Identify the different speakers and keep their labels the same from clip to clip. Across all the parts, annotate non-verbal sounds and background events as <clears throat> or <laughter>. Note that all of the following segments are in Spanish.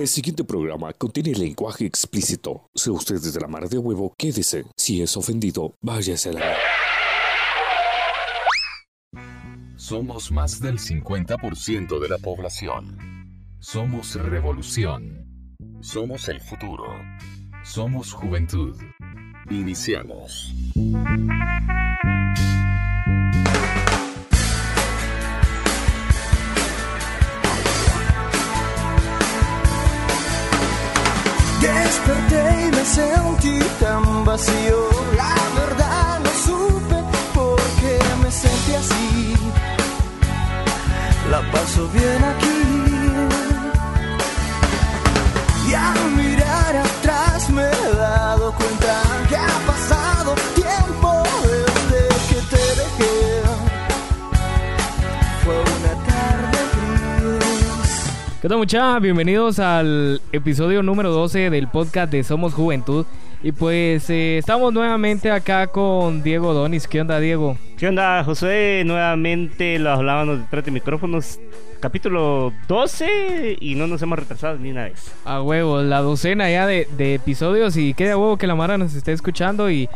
Speaker 1: El siguiente programa contiene lenguaje explícito. Sea usted desde la mar de huevo, quédese. Si es ofendido, váyase a la...
Speaker 2: Somos más del 50% de la población. Somos revolución. Somos el futuro. Somos juventud. Iniciamos.
Speaker 3: Desperté y me sentí tan vacío. La verdad no supe por qué me sentí así. La paso bien aquí. Y al mirar atrás me he dado cuenta que ha pasado
Speaker 4: ¿Qué tal mucha? Bienvenidos al episodio número 12 del podcast de Somos Juventud. Y pues eh, estamos nuevamente acá con Diego Donis. ¿Qué onda Diego?
Speaker 5: ¿Qué onda, José? Nuevamente lo hablábamos detrás de micrófonos. Capítulo 12 y no nos hemos retrasado ni una vez.
Speaker 4: A huevo, la docena ya de, de episodios y queda huevo que la Mara nos esté escuchando y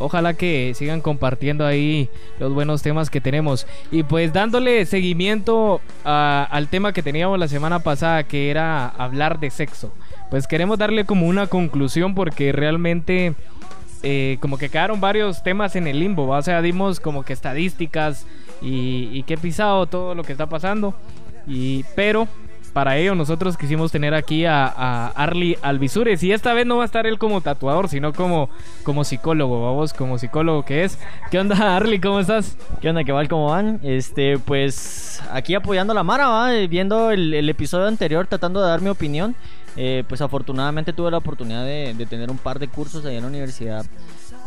Speaker 4: ojalá que sigan compartiendo ahí los buenos temas que tenemos. Y pues dándole seguimiento a- al tema que teníamos la semana pasada que era hablar de sexo. Pues queremos darle como una conclusión porque realmente eh, como que quedaron varios temas en el limbo, ¿va? o sea, dimos como que estadísticas y, y qué pisado todo lo que está pasando. Y, pero para ello nosotros quisimos tener aquí a, a Arly Alvisures y esta vez no va a estar él como tatuador, sino como, como psicólogo, vamos, como psicólogo que es. ¿Qué onda Arly? ¿Cómo estás?
Speaker 6: ¿Qué onda? ¿Qué tal? ¿Cómo van? Este, pues aquí apoyando la Mara, ¿va? Eh, viendo el, episodio anterior, tratando de dar mi opinión. Eh, pues afortunadamente tuve la oportunidad de, tener un par de cursos ahí en la universidad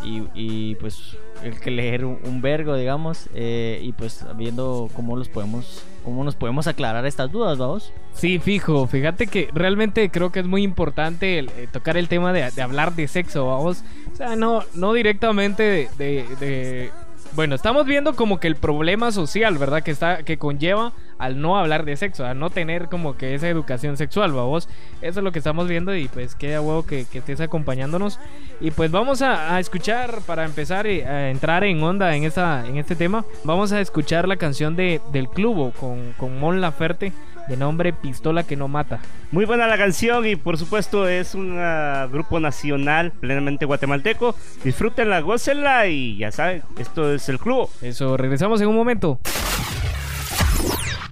Speaker 6: y, y, pues el que leer un, un vergo, digamos, eh, y pues viendo cómo los podemos, cómo nos podemos aclarar estas dudas, vamos.
Speaker 4: Sí, fijo, fíjate que realmente creo que es muy importante eh, tocar el tema de, hablar de sexo, vamos. O sea, no, no directamente de- Bueno, estamos viendo como que el problema social, ¿verdad? Que está, que conlleva al no hablar de sexo, a no tener como que esa educación sexual, vamos. Eso es lo que estamos viendo y pues queda huevo que, que estés acompañándonos. Y pues vamos a, escuchar, para empezar eh, a entrar en onda en, esta, en este tema, vamos a escuchar la canción de, del Clubo con, con Mon Laferte de nombre Pistola que no mata.
Speaker 5: Muy buena la canción y por supuesto es un ah, grupo nacional plenamente guatemalteco. Disfrútenla, gócenla y ya saben, esto es el club.
Speaker 4: Eso, regresamos en un momento.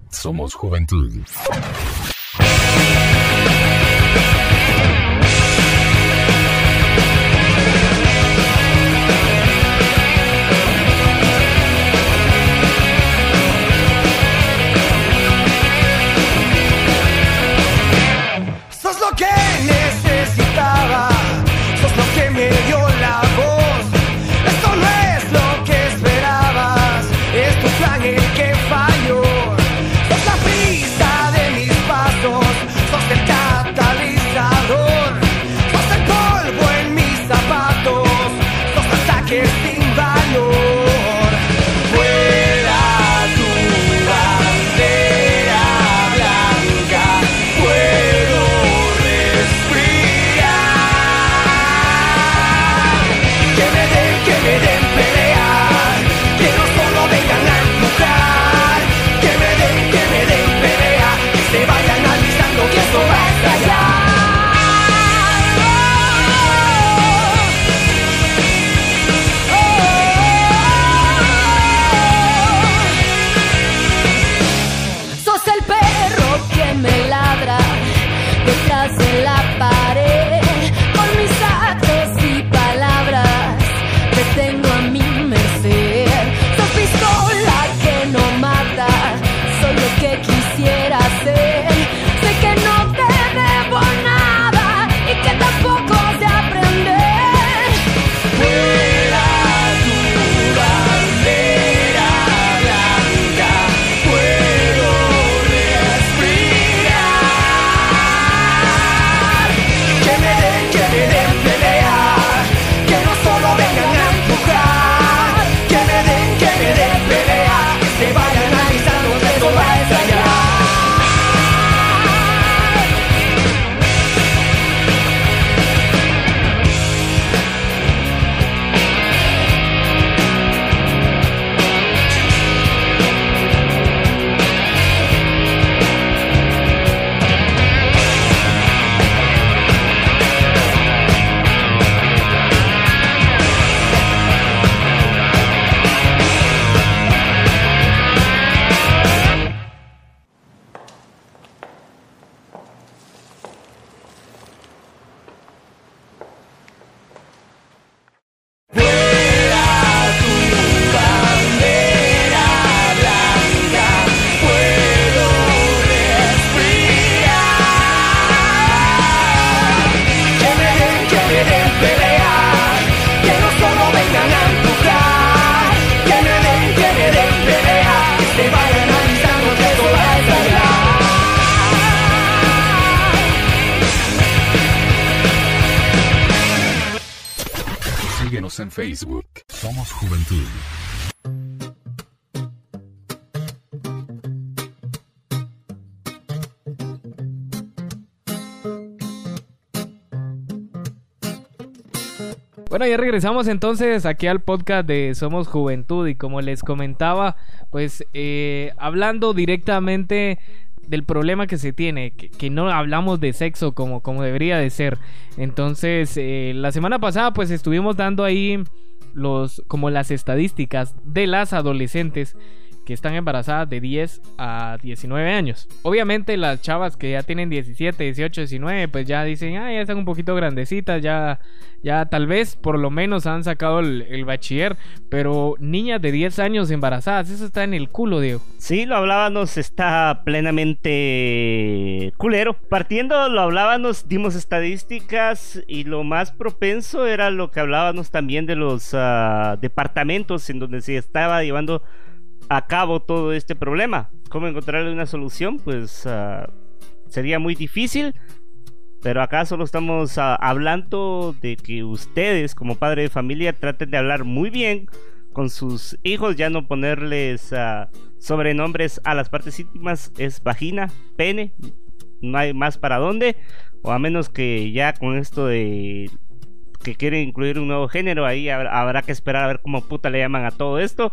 Speaker 2: Somos juventud.
Speaker 4: Regresamos entonces aquí al podcast de Somos Juventud y como les comentaba, pues eh, hablando directamente del problema que se tiene, que, que no hablamos de sexo como, como debería de ser. Entonces, eh, la semana pasada pues estuvimos dando ahí los como las estadísticas de las adolescentes que están embarazadas de 10 a 19 años. Obviamente las chavas que ya tienen 17, 18, 19, pues ya dicen, ah, ya están un poquito grandecitas, ya, ya tal vez por lo menos han sacado el, bachiller, pero niñas de 10 años embarazadas, eso está en el culo, Diego.
Speaker 5: Sí, lo hablábamos, está plenamente culero. Partiendo, lo hablábamos, dimos estadísticas y lo más propenso era lo que hablábamos también de los ah, departamentos en donde se estaba llevando a cabo todo este problema. ¿Cómo encontrarle una solución? Pues ah, sería muy difícil. Pero acá solo estamos ah, hablando de que ustedes, como padre de familia, traten de hablar muy bien con sus hijos, ya no ponerles ah, sobrenombres a las partes íntimas, es vagina, pene, no hay más para dónde, o a menos que ya con esto de que quieren incluir un nuevo género, ahí habrá, que esperar a ver cómo puta le llaman a todo esto.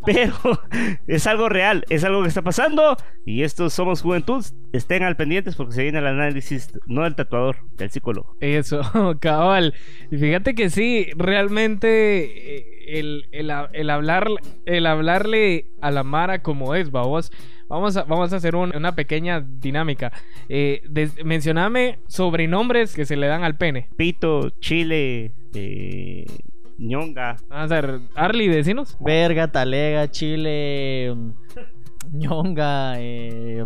Speaker 5: <laughs> Pero <laughs> es algo real, es algo que está pasando. Y estos somos juventud. Estén al pendientes porque se viene el análisis, no del tatuador, del psicólogo.
Speaker 4: Eso, <laughs> cabal. Y fíjate que sí, realmente eh, el, el el hablar, el hablarle a la Mara como es, vamos. Vamos a, vamos a hacer un- una pequeña dinámica. Eh, des- mencioname sobrenombres que se le dan al pene.
Speaker 5: Pito, chile, eh, ñonga.
Speaker 4: Vamos a ver, Arly, decinos.
Speaker 6: Verga, talega, chile, ñonga, eh,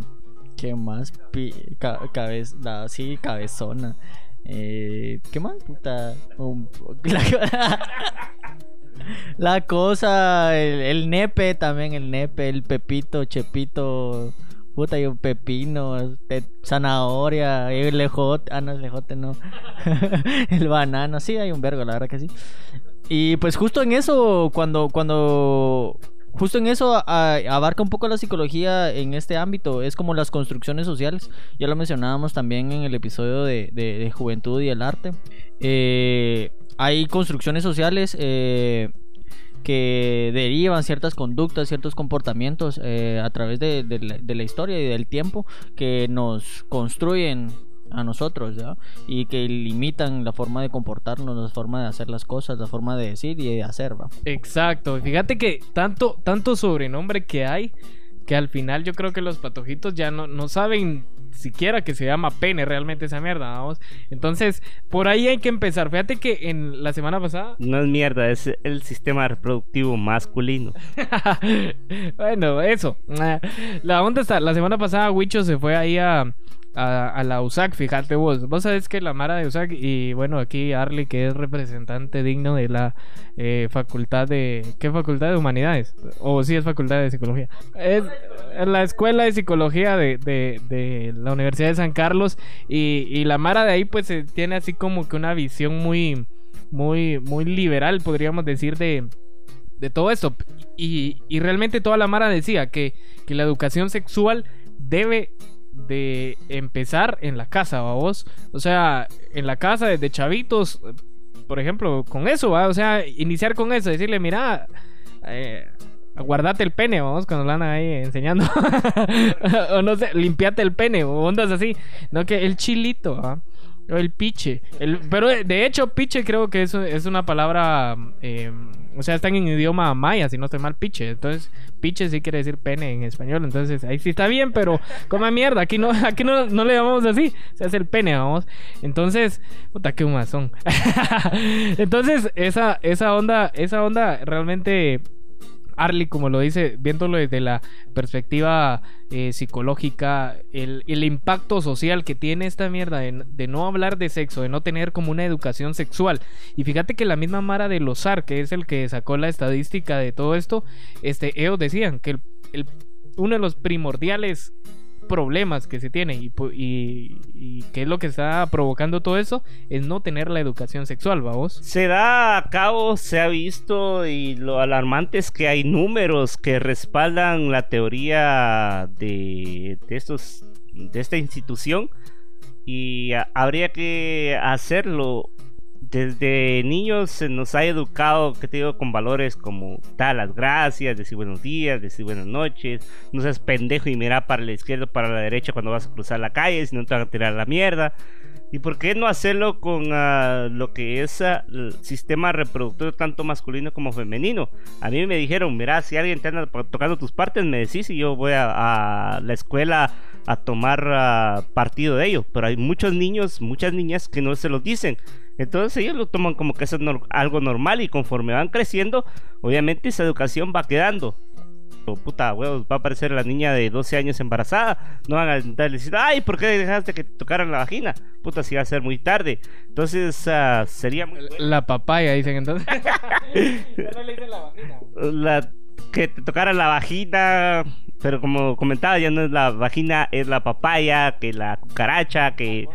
Speaker 6: ¿qué más? Pi- ca- cabez- la- sí, cabezona. Eh, ¿Qué más? Puta. um, <laughs> la, la cosa, el, el nepe también, el nepe, el pepito, chepito. Puta, y un pepino, te- zanahoria, el lejote, ah, no, el lejote no. <laughs> el banano, sí, hay un vergo, la verdad que sí. Y pues justo en eso, cuando, cuando, justo en eso a- abarca un poco la psicología en este ámbito, es como las construcciones sociales. Ya lo mencionábamos también en el episodio de, de- de Juventud y el Arte. Eh, hay construcciones sociales eh, que derivan ciertas conductas, ciertos comportamientos eh, a través de, la historia y del tiempo que nos construyen a nosotros, ¿ya? Y que limitan la forma de comportarnos, la forma de hacer las cosas, la forma de decir y de hacer, ¿va?
Speaker 4: Exacto. Fíjate que tanto, tanto sobrenombre que hay que al final yo creo que los patojitos ya no, no saben siquiera que se llama pene realmente esa mierda, vamos. Entonces, por ahí hay que empezar. Fíjate que en la semana pasada <laughs>
Speaker 5: No es mierda, es el sistema reproductivo masculino.
Speaker 4: bueno, eso. La onda está, la semana pasada Wicho se fue ahí a, a, la USAC, fíjate vos. Vos sabés que la Mara de USAC y bueno, aquí Arly que es representante digno de la eh, facultad de... ¿Qué facultad de humanidades? O sí es facultad de psicología. Es la escuela de psicología de, de, de la Universidad de San Carlos y, y la Mara de ahí pues eh, tiene así como que una visión muy... Muy, muy liberal, podríamos decir, de, de todo esto. Y, y realmente toda la Mara decía que, que la educación sexual debe de empezar en la casa, vos. O sea, en la casa desde chavitos, por ejemplo, con eso, ¿va? O sea, iniciar con eso, decirle, mira, eh, guardate el pene, vamos, cuando lo andan ahí enseñando. <laughs> o no sé, limpiate el pene, o ondas así. No, que el chilito, ¿va? O el piche. El, pero de- de hecho, piche creo que es, es una palabra. eh, o sea, están en idioma maya, si no estoy mal, piche. Entonces, piche sí quiere decir pene en español. Entonces, ahí sí está bien, pero coma mierda. Aquí no, aquí no, no le llamamos así. Se hace el pene, vamos. Entonces, puta, qué humazón. <laughs> Entonces, esa, esa onda, esa onda realmente. Arly, como lo dice, viéndolo desde la perspectiva eh, psicológica, el, el impacto social que tiene esta mierda de, de no hablar de sexo, de no tener como una educación sexual. Y fíjate que la misma Mara de Lozar, que es el que sacó la estadística de todo esto, este, ellos decían que el- el- uno de los primordiales problemas que se tienen y, y, qué es lo que está provocando todo eso es no tener la educación sexual, vamos.
Speaker 5: Se da a cabo, se ha visto y lo alarmante es que hay números que respaldan la teoría de, de estos de esta institución y habría que hacerlo desde niños se nos ha educado, que te digo, con valores como dar las gracias, decir buenos días, decir buenas noches, no seas pendejo y mira para la izquierda o para la derecha cuando vas a cruzar la calle, si no te van a tirar la mierda. ¿Y por qué no hacerlo con ah, lo que es ah, el sistema reproductor tanto masculino como femenino? A mí me dijeron, mira, si alguien te anda tocando tus partes, me decís y yo voy a, a la escuela a tomar ah, partido de ello. Pero hay muchos niños, muchas niñas que no se los dicen. Entonces ellos lo toman como que eso es nor- algo normal y conforme van creciendo, obviamente esa educación va quedando. O, puta, huevos, va a aparecer la niña de 12 años embarazada. No van a decir, ay, ¿por qué dejaste que te tocaran la vagina? Puta, si va a ser muy tarde. Entonces, ah, sería muy bueno
Speaker 4: La papaya, dicen entonces. <laughs> Ya no le dicen la vagina.
Speaker 5: la, que te tocara la vagina. Pero como comentaba, ya no es la vagina, es la papaya, que la cucaracha, que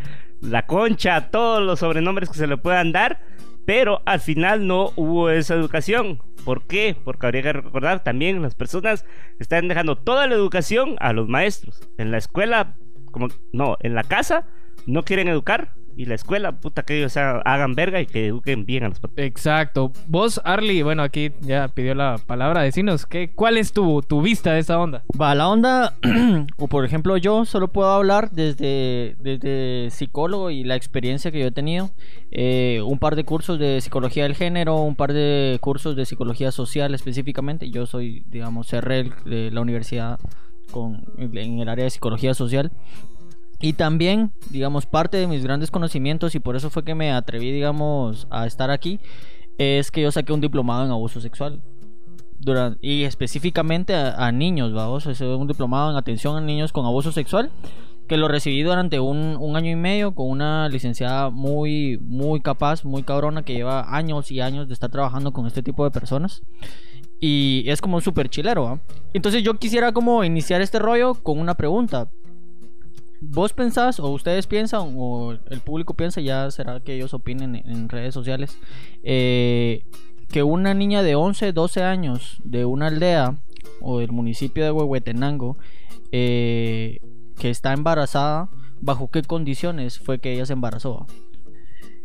Speaker 5: la concha, todos los sobrenombres que se le puedan dar. Pero al final no hubo esa educación. ¿Por qué? Porque habría que recordar también las personas están dejando toda la educación a los maestros. En la escuela, como no, en la casa no quieren educar. Y la escuela, puta, que ellos hagan- verga y que eduquen bien a los
Speaker 4: Exacto. Vos, Arly, bueno, aquí ya pidió la palabra. Decinos, ¿qué, ¿cuál es tu, tu vista de esa onda?
Speaker 6: Va, la onda, <clears throat> o por ejemplo yo solo puedo hablar desde, desde psicólogo y la experiencia que yo he tenido. Eh, un par de cursos de psicología del género, un par de cursos de psicología social específicamente. Yo soy, digamos, cerré de la universidad con, en el área de psicología social. Y también, digamos, parte de mis grandes conocimientos, y por eso fue que me atreví, digamos, a estar aquí, es que yo saqué un diplomado en abuso sexual. Y específicamente a, niños, vamos, es un diplomado en atención a niños con abuso sexual, que lo recibí durante un, un año y medio con una licenciada muy, muy capaz, muy cabrona, que lleva años y años de estar trabajando con este tipo de personas. Y es como súper chilero, ¿va? Entonces yo quisiera como iniciar este rollo con una pregunta. ¿Vos pensás o ustedes piensan o el público piensa, ya será que ellos opinen en, redes sociales, eh, que una niña de 11, 12 años de una aldea o del municipio de Huehuetenango eh, que está embarazada, ¿bajo qué condiciones fue que ella se embarazó?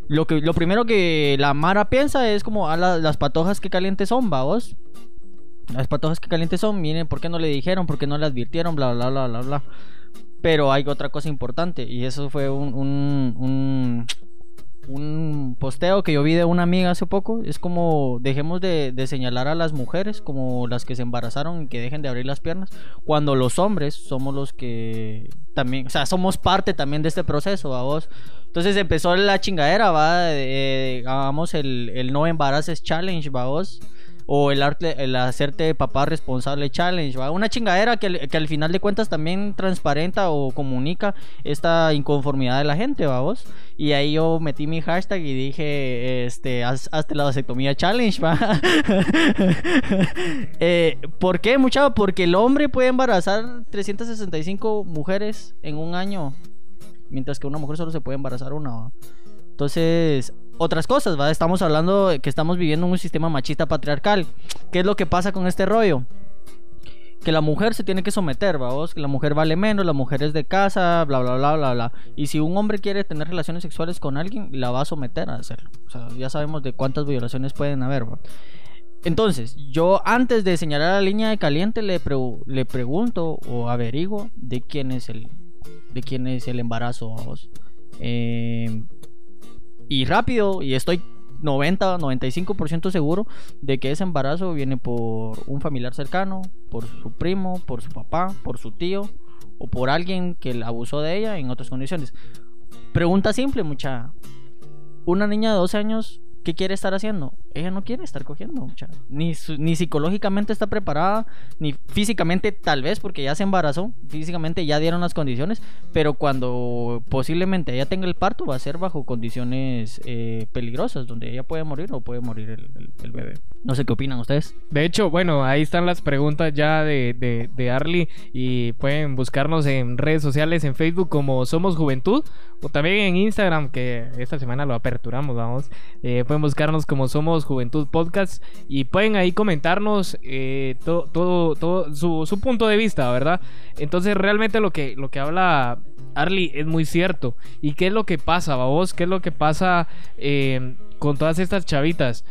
Speaker 6: Lo, que, lo primero que la Mara piensa es como a la- las patojas que calientes son, ¿va vos? Las patojas que calientes son, miren, ¿por qué no le dijeron? ¿Por qué no le advirtieron? Bla, bla, bla, bla, bla. Pero hay otra cosa importante y eso fue un, un, un, un posteo que yo vi de una amiga hace poco. Es como dejemos de, de señalar a las mujeres como las que se embarazaron y que dejen de abrir las piernas. Cuando los hombres somos los que también, o sea, somos parte también de este proceso, ¿a vos? Entonces empezó la chingadera, va, de, hagamos el, el no embaraces challenge, va vos. O el, arte, el hacerte papá responsable challenge, ¿va? Una chingadera que, al- final de cuentas también transparenta o comunica esta inconformidad de la gente, vamos. Y ahí yo metí mi hashtag y dije, este, haz, hazte la vasectomía challenge, va. <laughs> eh, ¿Por qué, muchacho? Porque el hombre puede embarazar 365 mujeres en un año, mientras que una mujer solo se puede embarazar una, ¿va? Entonces, otras cosas, ¿va? Estamos hablando que estamos viviendo en un sistema machista patriarcal. ¿Qué es lo que pasa con este rollo? Que la mujer se tiene que someter, vamos, que la mujer vale menos, la mujer es de casa, bla, bla, bla, bla, bla. Y si un hombre quiere tener relaciones sexuales con alguien, la va a someter a hacerlo. O sea, ya sabemos de cuántas violaciones pueden haber, ¿va? Entonces, yo antes de señalar la línea de caliente le, pregu- le pregunto o averiguo de quién es el, de quién es el embarazo, vamos. Eh, y rápido, y estoy 90, 95% seguro de que ese embarazo viene por un familiar cercano, por su primo, por su papá, por su tío o por alguien que abusó de ella en otras condiciones. Pregunta simple, mucha. Una niña de 12 años, ¿qué quiere estar haciendo? Ella no quiere estar cogiendo, mucha. Ni, ni psicológicamente está preparada, ni físicamente tal vez porque ya se embarazó, físicamente ya dieron las condiciones, pero cuando posiblemente ella tenga el parto va a ser bajo condiciones eh, peligrosas, donde ella puede morir o puede morir el bebé. No sé qué opinan ustedes.
Speaker 4: De hecho, bueno, ahí están las preguntas ya de, de, de Arly y pueden buscarnos en redes sociales, en Facebook como Somos Juventud o también en Instagram que esta semana lo aperturamos, vamos. Eh, pueden buscarnos como Somos Juventud Podcast y pueden ahí comentarnos eh, todo, todo, su, punto de vista, ¿verdad? Entonces realmente lo que, lo que habla Arly es muy cierto. ¿Y qué es lo que pasa, vos? ¿Qué es lo que pasa eh, con todas estas chavitas?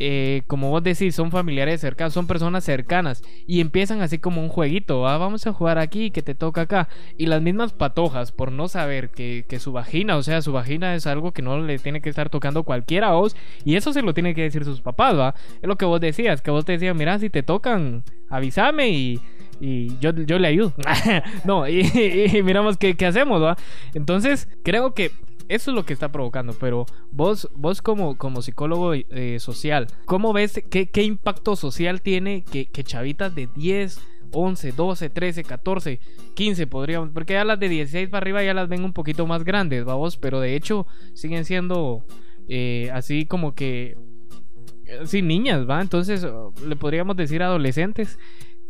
Speaker 4: Eh, como vos decís, son familiares cercanos, son personas cercanas y empiezan así como un jueguito, ¿va? vamos a jugar aquí, que te toca acá. Y las mismas patojas, por no saber que, que su vagina, o sea, su vagina es algo que no le tiene que estar tocando cualquiera a vos, y eso se lo tiene que decir sus papás, ¿va? Es lo que vos decías, que vos te decías, mira, si te tocan, avísame y... Y yo, yo le ayudo. <laughs> no, y, y miramos qué, qué hacemos, ¿va? Entonces, creo que eso es lo que está provocando, pero vos, vos como, como psicólogo eh, social, ¿cómo ves qué, qué impacto social tiene que, chavitas de 10, 11, 12, 13, 14, 15 podríamos, porque ya las de 16 para arriba ya las ven un poquito más grandes, vamos, pero de hecho siguen siendo eh, así como que, eh, sí, niñas, ¿va? Entonces le podríamos decir adolescentes,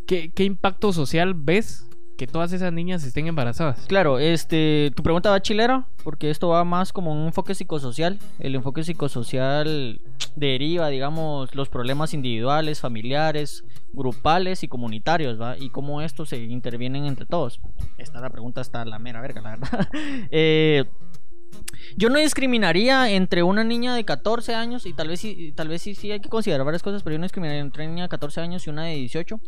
Speaker 4: ¿qué, qué impacto social ves que todas esas niñas estén embarazadas?
Speaker 6: Claro, este, tu pregunta va chilera, porque esto va más como un enfoque psicosocial. El enfoque psicosocial deriva, digamos, los problemas individuales, familiares, grupales y comunitarios, ¿va? Y cómo estos se intervienen entre todos. Esta la pregunta está la mera verga, la verdad. <laughs> Eh, yo no discriminaría entre una niña de 14 años y tal vez sí, tal vez sí, sí hay que considerar varias cosas, pero yo no discriminaría entre una niña de 14 años y una de 18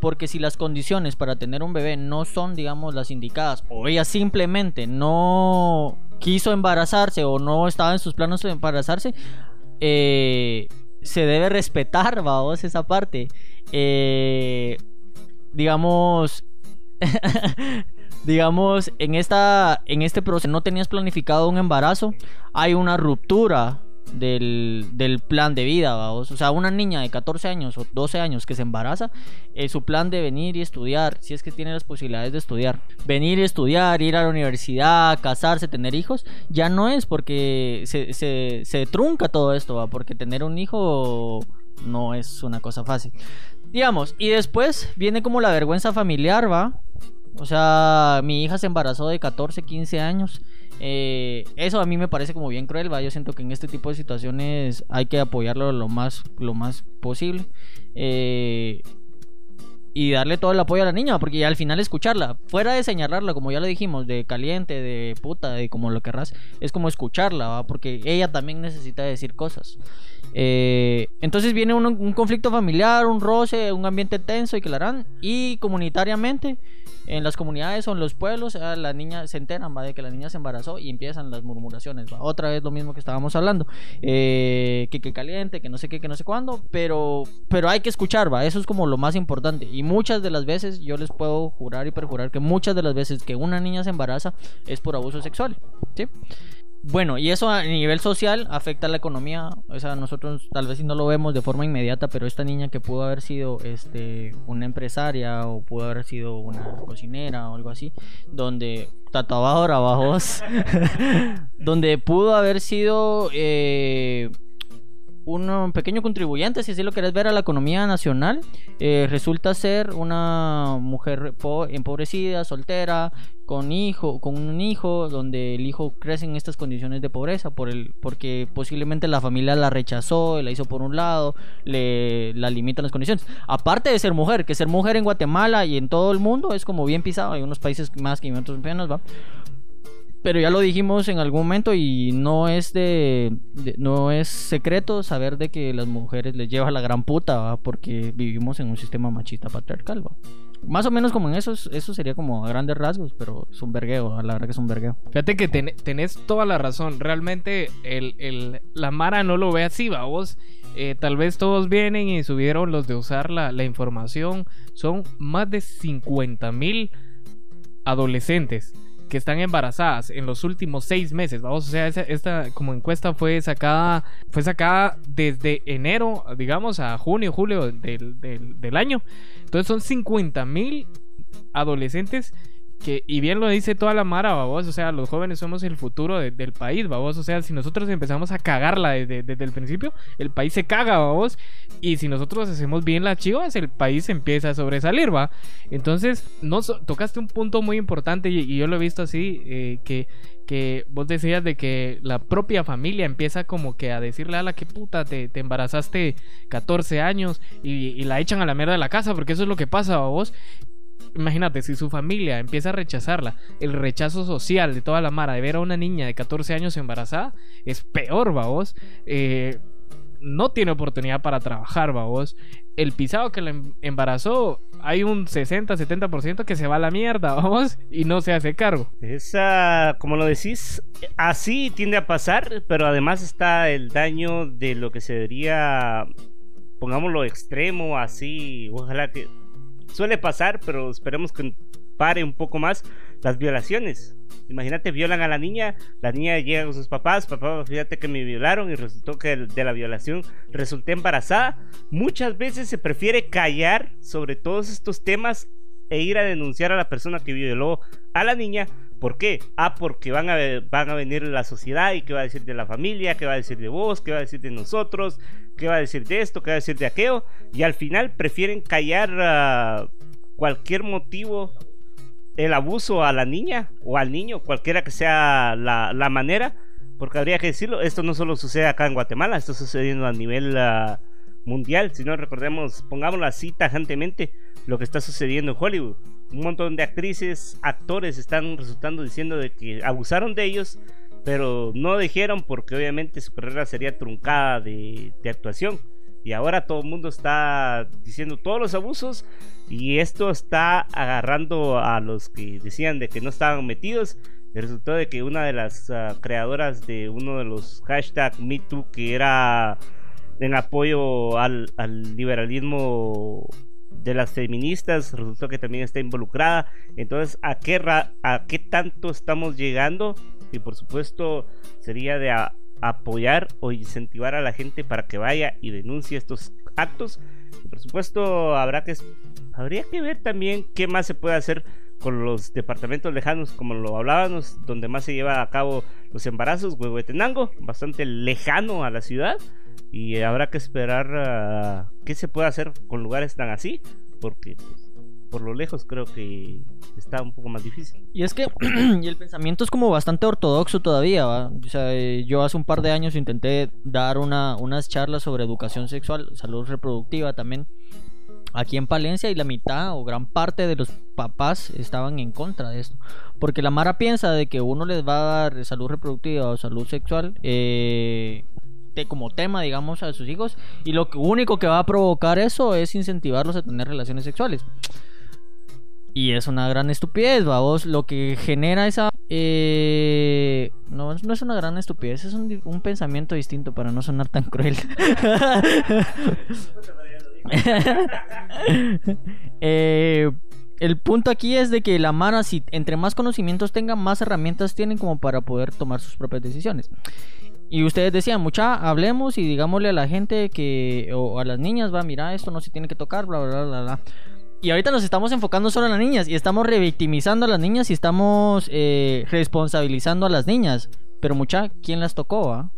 Speaker 6: porque si las condiciones para tener un bebé no son, digamos, las indicadas, o ella simplemente no quiso embarazarse o no estaba en sus planos de embarazarse, eh, se debe respetar, vamos, esa parte. Eh, digamos, <laughs> digamos, en esta, en este proceso no tenías planificado un embarazo, hay una ruptura del, del plan de vida, vamos. O sea, una niña de 14 años o 12 años que se embaraza, eh, su plan de venir y estudiar, si es que tiene las posibilidades de estudiar, venir y estudiar, ir a la universidad, casarse, tener hijos, ya no es porque se, se, se trunca todo esto, ¿va? porque tener un hijo no es una cosa fácil. Digamos, y después viene como la vergüenza familiar, ¿va? O sea, mi hija se embarazó de 14, 15 años. Eh, eso a mí me parece como bien cruel, ¿va? Yo siento que en este tipo de situaciones hay que apoyarlo lo más, lo más posible. Eh, y darle todo el apoyo a la niña, porque al final escucharla, fuera de señalarla, como ya lo dijimos, de caliente, de puta, de como lo querrás, es como escucharla, ¿va? porque ella también necesita decir cosas. Eh, entonces viene un, un conflicto familiar, un roce, un ambiente tenso y que la harán. Y comunitariamente, en las comunidades o en los pueblos, ah, la niña se enteran ¿va? de que la niña se embarazó y empiezan las murmuraciones. Otra vez lo mismo que estábamos hablando. Eh, que, que caliente, que no sé qué, que no sé cuándo. Pero, pero hay que escuchar, ¿va? eso es como lo más importante. Y muchas de las veces, yo les puedo jurar y perjurar que muchas de las veces que una niña se embaraza es por abuso sexual. ¿sí? Bueno, y eso a nivel social afecta a la economía. O sea, nosotros tal vez no lo vemos de forma inmediata, pero esta niña que pudo haber sido este, una empresaria o pudo haber sido una cocinera o algo así, donde tatuadora bajos, <laughs> donde pudo haber sido eh, un pequeño contribuyente, si así lo querés ver, a la economía nacional, eh, resulta ser una mujer po- empobrecida, soltera, con hijo, con un hijo, donde el hijo crece en estas condiciones de pobreza, por el, porque posiblemente la familia la rechazó, la hizo por un lado, le la limitan las condiciones. Aparte de ser mujer, que ser mujer en Guatemala y en todo el mundo es como bien pisado, hay unos países más que en otros menos, va. Pero ya lo dijimos en algún momento y no es de, de- no es secreto saber de que las mujeres les lleva la gran puta, ¿va? porque vivimos en un sistema machista patriarcal, ¿va? Más o menos como en eso, eso sería como a grandes rasgos, pero es un vergueo, a la verdad que es un vergueo.
Speaker 4: Fíjate que ten- tenés toda la razón. Realmente el, el- la Mara no lo ve así, va vos. Eh, tal vez todos vienen y subieron los de usar la, la información. Son más de 50 mil adolescentes que están embarazadas en los últimos seis meses, vamos, o sea, esta como encuesta fue sacada, fue sacada desde enero, digamos, a junio, julio del, del- del año. Entonces son 50 mil adolescentes que, y bien lo dice toda la mara, babos, o sea, los jóvenes somos el futuro de- del país, babos, o sea, si nosotros empezamos a cagarla desde, desde el principio, el país se caga, babos, y si nosotros hacemos bien las chivas, el país empieza a sobresalir, va. Entonces, no tocaste un punto muy importante y, yo lo he visto así, eh, que, que vos decías de que la propia familia empieza como que a decirle a la que puta, te, te embarazaste 14 años y, y la echan a la mierda de la casa, porque eso es lo que pasa, vos. Imagínate, si su familia empieza a rechazarla, el rechazo social de toda la mara de ver a una niña de 14 años embarazada es peor, vos. Eh, no tiene oportunidad para trabajar, vos. El pisado que la em- embarazó, hay un 60-70% que se va a la mierda, vamos, y no se hace cargo.
Speaker 5: Esa, como lo decís, así tiende a pasar, pero además está el daño de lo que se debería, pongámoslo extremo, así, ojalá que suele pasar, pero esperemos que pare un poco más las violaciones. Imagínate, violan a la niña, la niña llega con sus papás, papá, fíjate que me violaron y resultó que de la violación resulté embarazada. Muchas veces se prefiere callar sobre todos estos temas e ir a denunciar a la persona que violó a la niña. ¿Por qué? Ah, porque van a, van a venir la sociedad y qué va a decir de la familia, qué va a decir de vos, qué va a decir de nosotros, qué va a decir de esto, qué va a decir de aquello. Y al final prefieren callar ah, cualquier motivo, el abuso a la niña o al niño, cualquiera que sea la, la manera. Porque habría que decirlo, esto no solo sucede acá en Guatemala, está sucediendo a nivel ah, mundial. Si no recordemos, pongámoslo así tajantemente, lo que está sucediendo en Hollywood. Un montón de actrices, actores están resultando diciendo de que abusaron de ellos, pero no dijeron porque obviamente su carrera sería truncada de, de actuación. Y ahora todo el mundo está diciendo todos los abusos y esto está agarrando a los que decían de que no estaban metidos. Y resultó de que una de las ah, creadoras de uno de los hashtag MeToo que era en apoyo al, al liberalismo de las feministas resultó que también está involucrada. Entonces a qué ra- a qué tanto estamos llegando y por supuesto sería de apoyar o incentivar a la gente para que vaya y denuncie estos actos. Por supuesto habrá que habría que ver también qué más se puede hacer con los departamentos lejanos como lo hablábamos donde más se lleva a cabo los embarazos Huehuetenango bastante lejano a la ciudad. Y habrá que esperar a qué se puede hacer con lugares tan así, porque pues, por lo lejos creo que está un poco más difícil.
Speaker 6: Y es que <clears throat> y el pensamiento es como bastante ortodoxo todavía, ¿va? O sea, eh, yo hace un par de años intenté dar una, unas charlas sobre educación sexual, salud reproductiva también, aquí en Palencia y la mitad o gran parte de los papás estaban en contra de esto. Porque la Mara piensa de que uno les va a dar salud reproductiva o salud sexual eh, de- como tema, digamos, a sus hijos. Y lo único que va a provocar eso es incentivarlos a tener relaciones sexuales. Y es una gran estupidez, vamos. Lo que genera esa. eh, no, no es una gran estupidez, es un, pensamiento distinto para no sonar tan cruel. <laughs> Eh, el punto aquí es de que la Mara, si entre más conocimientos tenga, más herramientas tienen como para poder tomar sus propias decisiones. Y ustedes decían, mucha, hablemos y digámosle a la gente que, o a las niñas, va, mira, esto no se tiene que tocar, bla, bla, bla, bla. Y ahorita nos estamos enfocando solo en las niñas y estamos revictimizando a las niñas y estamos eh, responsabilizando a las niñas. Pero mucha, ¿quién las tocó, va?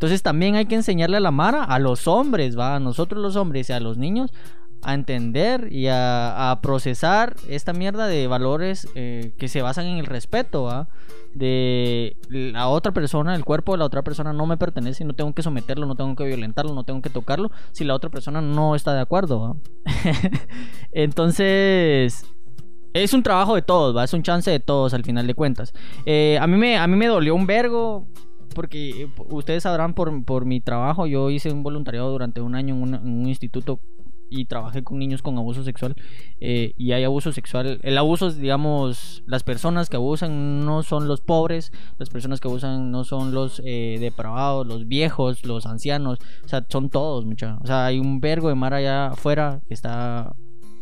Speaker 6: Entonces también hay que enseñarle a la Mara, a los hombres, va, a nosotros los hombres y a los niños, a entender y a, procesar esta mierda de valores eh, que se basan en el respeto. De la otra persona, el cuerpo de la otra persona no me pertenece no tengo que someterlo, no tengo que violentarlo, no tengo que tocarlo si la otra persona no está de acuerdo. <laughs> Entonces, es un trabajo de todos. Es un chance de todos al final de cuentas. Eh, a, mí me, a mí me dolió un vergo. Porque eh, ustedes sabrán por, por mi trabajo, yo hice un voluntariado durante un año en un instituto y trabajé con niños con abuso sexual. eh, y hay abuso sexual. El abuso, digamos, las personas que abusan no son los pobres, las personas que abusan no son los eh, depravados, los viejos, los ancianos. O sea, son todos, mucha. O sea, hay un vergo de mar allá afuera que está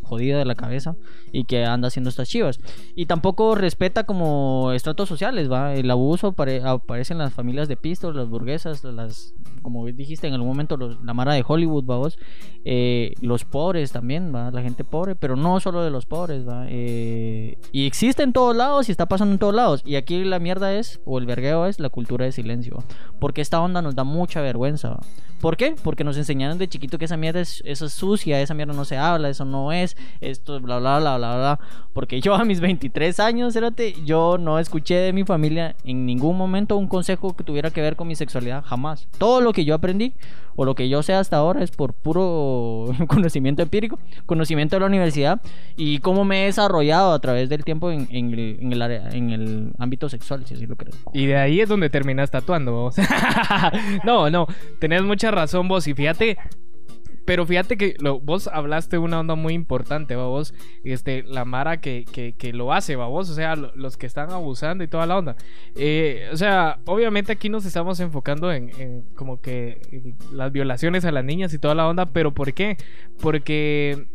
Speaker 6: jodida de la cabeza y que anda haciendo estas chivas. Y tampoco respeta como estratos sociales, ¿va? El abuso apare- aparece en las familias de pistos, las burguesas, las, como dijiste en algún momento, los- la mara de Hollywood, ¿va vos? Eh, los pobres también, ¿va? La gente pobre, pero no solo de los pobres, ¿va? Eh, y existe en todos lados y está pasando en todos lados. Y aquí la mierda es, o el vergueo es, la cultura de silencio, ¿va? Porque esta onda nos da mucha vergüenza, ¿va? ¿Por qué? Porque nos enseñaron de chiquito que esa mierda es, eso es sucia, esa mierda no se habla, eso no es, esto, bla, bla, bla, bla, bla. Porque yo a mis 23 años, cérate, yo no escuché de mi familia en ningún momento un consejo que tuviera que ver con mi sexualidad, jamás. Todo lo que yo aprendí, o lo que yo sé hasta ahora, es por puro <laughs> conocimiento empírico, conocimiento de la universidad y cómo me he desarrollado a través del tiempo en, en el, en el área, en el ámbito sexual, si así lo creo.
Speaker 4: Y de ahí es donde terminas tatuando vos. <laughs> no, no, tenés mucha razón vos. Y fíjate, pero fíjate que lo- vos hablaste una onda muy importante, ¿va vos. Este, la Mara que, que, lo hace, ¿va vos. O sea, lo- los que están abusando y toda la onda. Eh, o sea, obviamente aquí nos estamos enfocando en, en como que las violaciones a las niñas y toda la onda. Pero ¿por qué? Porque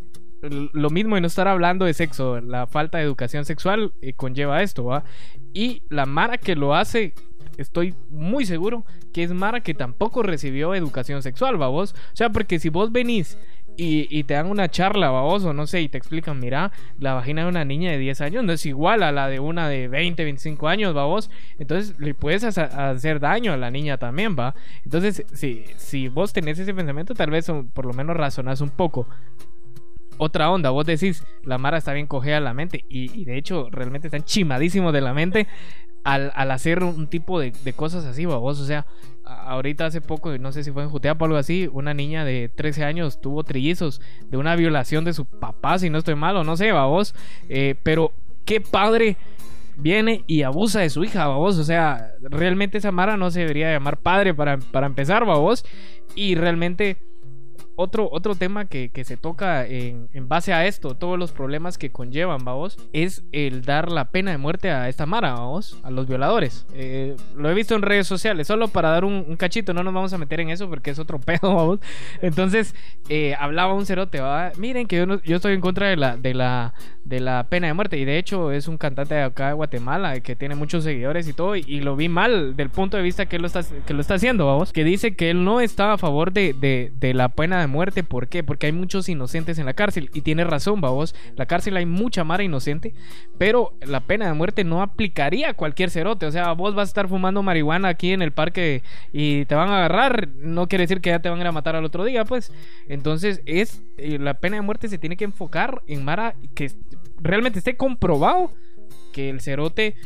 Speaker 4: lo mismo y no estar hablando de sexo, la falta de educación sexual eh, conlleva esto, ¿va? Y la Mara que lo hace, estoy muy seguro que es Mara que tampoco recibió educación sexual, ¿va vos? O sea, porque si vos venís y, y te dan una charla, ¿va vos? O no sé, y te explican, mira, la vagina de una niña de 10 años no es igual a la de una de 20, 25 años, ¿va vos? Entonces le puedes hacer daño a la niña también, ¿va? Entonces, si, vos tenés ese pensamiento, tal vez por lo menos razonás un poco otra onda. Vos decís, la Mara está bien cogida la mente. Y, y de hecho, realmente están chimadísimos de la mente al, al hacer un tipo de, de cosas así, vos. O sea, ahorita hace poco, no sé si fue en Juteapa o algo así, una niña de 13 años tuvo trillizos de una violación de su papá, si no estoy mal, o no sé, vos. Eh, pero, ¿qué padre? Viene y abusa de su hija, babos. O sea, realmente esa Mara no se debería llamar padre para, para empezar, babos. Y realmente otro, otro tema que, que se toca en, en base a esto, todos los problemas que conllevan, vamos, es el dar la pena de muerte a esta Mara, vamos, a los violadores. Eh, lo he visto en redes sociales, solo para dar un, cachito, no nos vamos a meter en eso porque es otro <laughs> pedo, vamos. Entonces, eh, hablaba un cerote, ¿va? miren que yo, no- yo estoy en contra de la, de, la, de la pena de muerte y de hecho es un cantante de acá de Guatemala que tiene muchos seguidores y todo y, lo vi mal del punto de vista que lo está, que lo está haciendo, vamos, que dice que él no está a favor de, de, de la pena de muerte, ¿por qué? Porque hay muchos inocentes en la cárcel. Y tiene razón, vamos, la cárcel hay mucha mara inocente, pero la pena de muerte no aplicaría a cualquier cerote, o sea, vos vas a estar fumando marihuana aquí en el parque y te van a agarrar, no quiere decir que ya te van a ir a matar al otro día, pues, entonces es, eh, la pena de muerte se tiene que enfocar en mara que realmente esté comprobado que el cerote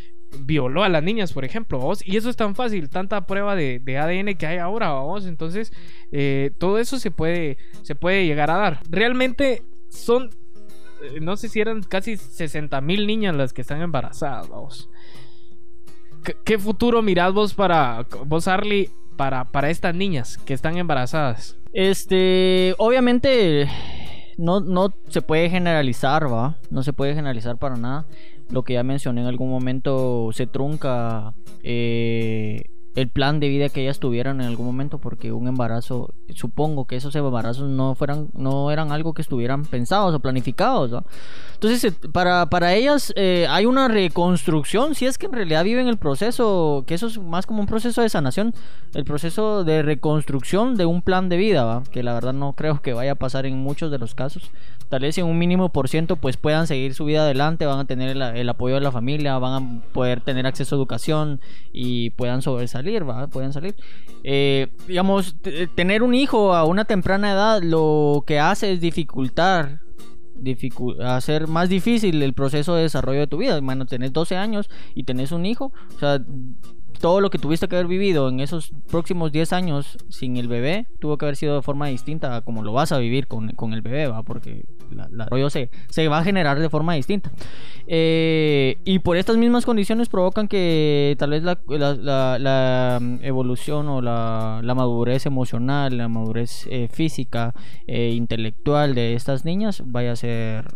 Speaker 4: violó a las niñas, por ejemplo, ¿vos? y eso es tan fácil, tanta prueba de, ADN que hay ahora, vamos, entonces eh, todo eso se puede, se puede llegar a dar. Realmente son, eh, no sé si eran casi 60 mil niñas las que están embarazadas, vamos. ¿Qué, futuro mirás vos para, vos Arlie, para, para estas niñas que están embarazadas?
Speaker 6: Este, obviamente no, no se puede generalizar, ¿va? No se puede generalizar para nada. Lo que ya mencioné en algún momento se trunca eh, el plan de vida que ellas tuvieran en algún momento porque un embarazo, supongo que esos embarazos no fueran, no eran algo que estuvieran pensados o planificados, ¿va? Entonces, eh, para, para ellas eh, hay una reconstrucción, si es que en realidad viven el proceso, que eso es más como un proceso de sanación, el proceso de reconstrucción de un plan de vida, ¿va? que la verdad no creo que vaya a pasar en muchos de los casos. Tal vez en un mínimo por ciento pues puedan seguir su vida adelante, van a tener el, el apoyo de la familia, van a poder tener acceso a educación y puedan sobresalir, ¿va? puedan salir. Eh, digamos, tener un hijo a una temprana edad lo que hace es dificultar dificu- hacer más difícil el proceso de desarrollo de tu vida. Bueno, tenés 12 años y tenés un hijo, o sea, todo lo que tuviste que haber vivido en esos próximos 10 años sin el bebé tuvo que haber sido de forma distinta a como lo vas a vivir con, con el bebé, ¿va? Porque la- la- desarrollo se, se va a generar de forma distinta. Eh, y por estas mismas condiciones provocan que tal vez la, la- mm, evolución o la, madurez emocional, la madurez eh, física e intelectual de estas niñas vaya a ser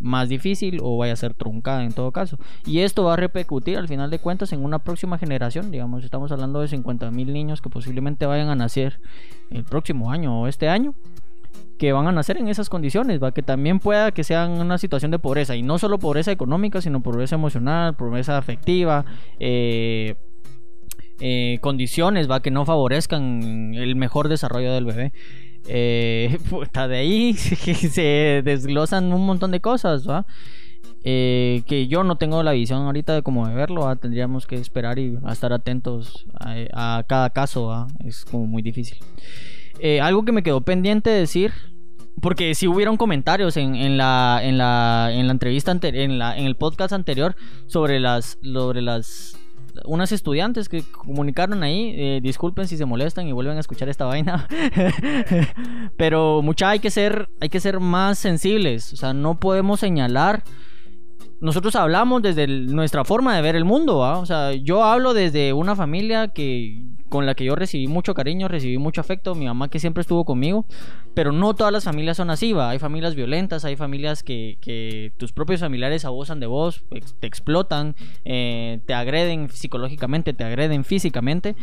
Speaker 6: más difícil o vaya a ser truncada en todo caso. Y esto va a repercutir al final de cuentas en una próxima generación. Digamos, estamos hablando de 50 mil niños que posiblemente vayan a nacer el próximo año o este año. que van a nacer en esas condiciones, ¿va? que también pueda que sean una situación de pobreza, y no solo pobreza económica, sino pobreza emocional, pobreza afectiva, eh, eh, condiciones ¿va? que no favorezcan el mejor desarrollo del bebé. Eh, <laughs> puta, de ahí <laughs> se desglosan un montón de cosas. Eh, que yo no tengo la visión ahorita de cómo verlo, tendríamos que esperar y estar atentos a, cada caso, es como muy difícil. Eh, algo que me quedó pendiente decir, porque si hubieron comentarios en, en, la, en, la, en la entrevista, ante- en, la, en el podcast anterior sobre las, sobre las unas estudiantes que comunicaron ahí, eh, disculpen si se molestan y vuelven a escuchar esta vaina, <laughs> pero mucha hay que ser, hay que ser más sensibles, o sea, no podemos señalar. Nosotros hablamos desde nuestra forma de ver el mundo. O sea, yo hablo desde una familia que con la que yo recibí mucho cariño, recibí mucho afecto, mi mamá que siempre estuvo conmigo, pero no todas las familias son así, ¿va? Hay familias violentas, hay familias que, tus propios familiares abusan de vos, te explotan, eh, te agreden psicológicamente, te agreden físicamente.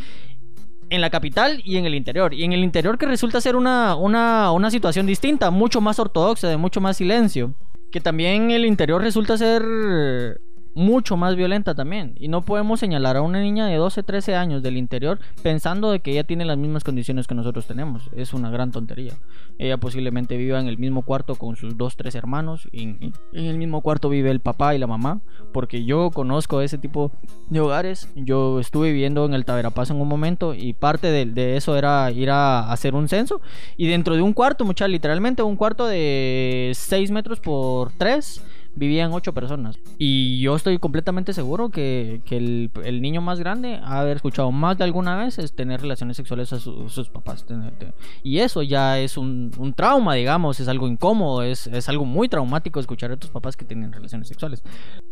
Speaker 6: En la capital y en el interior. Y en el interior que resulta ser una, una, una situación distinta, mucho más ortodoxa, de mucho más silencio. Que también el interior resulta ser mucho más violenta también. Y no podemos señalar a una niña de 12, 13 años del interior pensando de que ella tiene las mismas condiciones que nosotros tenemos. Es una gran tontería. Ella posiblemente viva en el mismo cuarto con sus dos, tres hermanos. Y en el mismo cuarto vive el papá y la mamá. Porque yo conozco ese tipo de hogares. Yo estuve viviendo en el Taverapaz en un momento. Y parte de, de eso era ir a hacer un censo. Y dentro de un cuarto, mucha literalmente un cuarto de 6 metros por 3 vivían ocho personas. Y yo estoy completamente seguro que, que el, niño más grande ha haber escuchado más de alguna vez tener relaciones sexuales a su- sus papás. Y eso ya es un, trauma, digamos, es algo incómodo, es, es algo muy traumático escuchar a tus papás que tienen relaciones sexuales.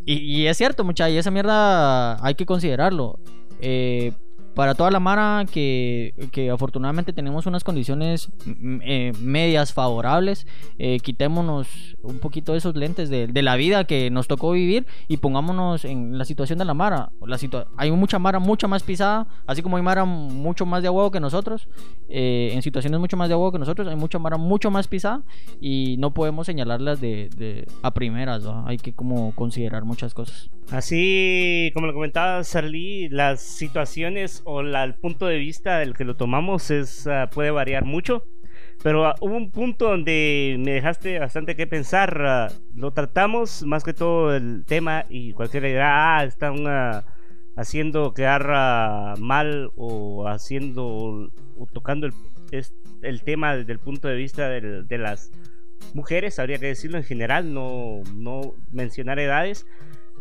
Speaker 6: Y, y es cierto, mucha, y esa mierda hay que considerarlo. Eh, para toda la Mara que, que afortunadamente tenemos unas condiciones mm, eh, medias favorables, eh, quitémonos un poquito esos lentes de, de la vida que nos tocó vivir y pongámonos en la situación de la Mara. La situa- hay mucha Mara mucha más pisada, así como hay Mara mucho más de agua que nosotros, eh, en situaciones mucho más de agua que nosotros, hay mucha Mara mucho más pisada y no podemos señalarlas de, de- a primeras, hay que como considerar muchas cosas.
Speaker 5: Así como lo comentaba Sarli, las situaciones o la- el punto de vista del que lo tomamos es ah, puede variar mucho. Pero ah, hubo un punto donde me dejaste bastante que pensar. ah, lo tratamos más que todo el tema y cualquiera dirá, ah, están haciendo quedar mal o haciendo o tocando el, es- el tema desde el punto de vista del- de las mujeres, habría que decirlo en general, no, no mencionar edades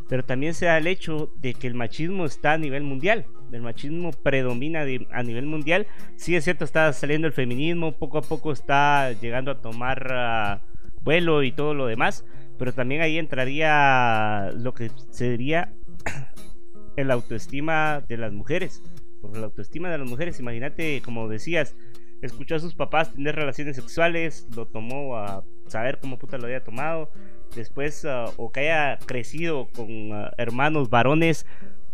Speaker 5: pero también se da el hecho de que el machismo está a nivel mundial. El machismo predomina a nivel mundial. Sí es cierto, está saliendo el feminismo, poco a poco está llegando a tomar ah, vuelo y todo lo demás, pero también ahí entraría lo que sería <coughs> el autoestima de las mujeres. Por la autoestima de las mujeres, imagínate, como decías, escuchó a sus papás tener relaciones sexuales, lo tomó a saber cómo puta lo había tomado, después ah, o que haya crecido con ah, hermanos varones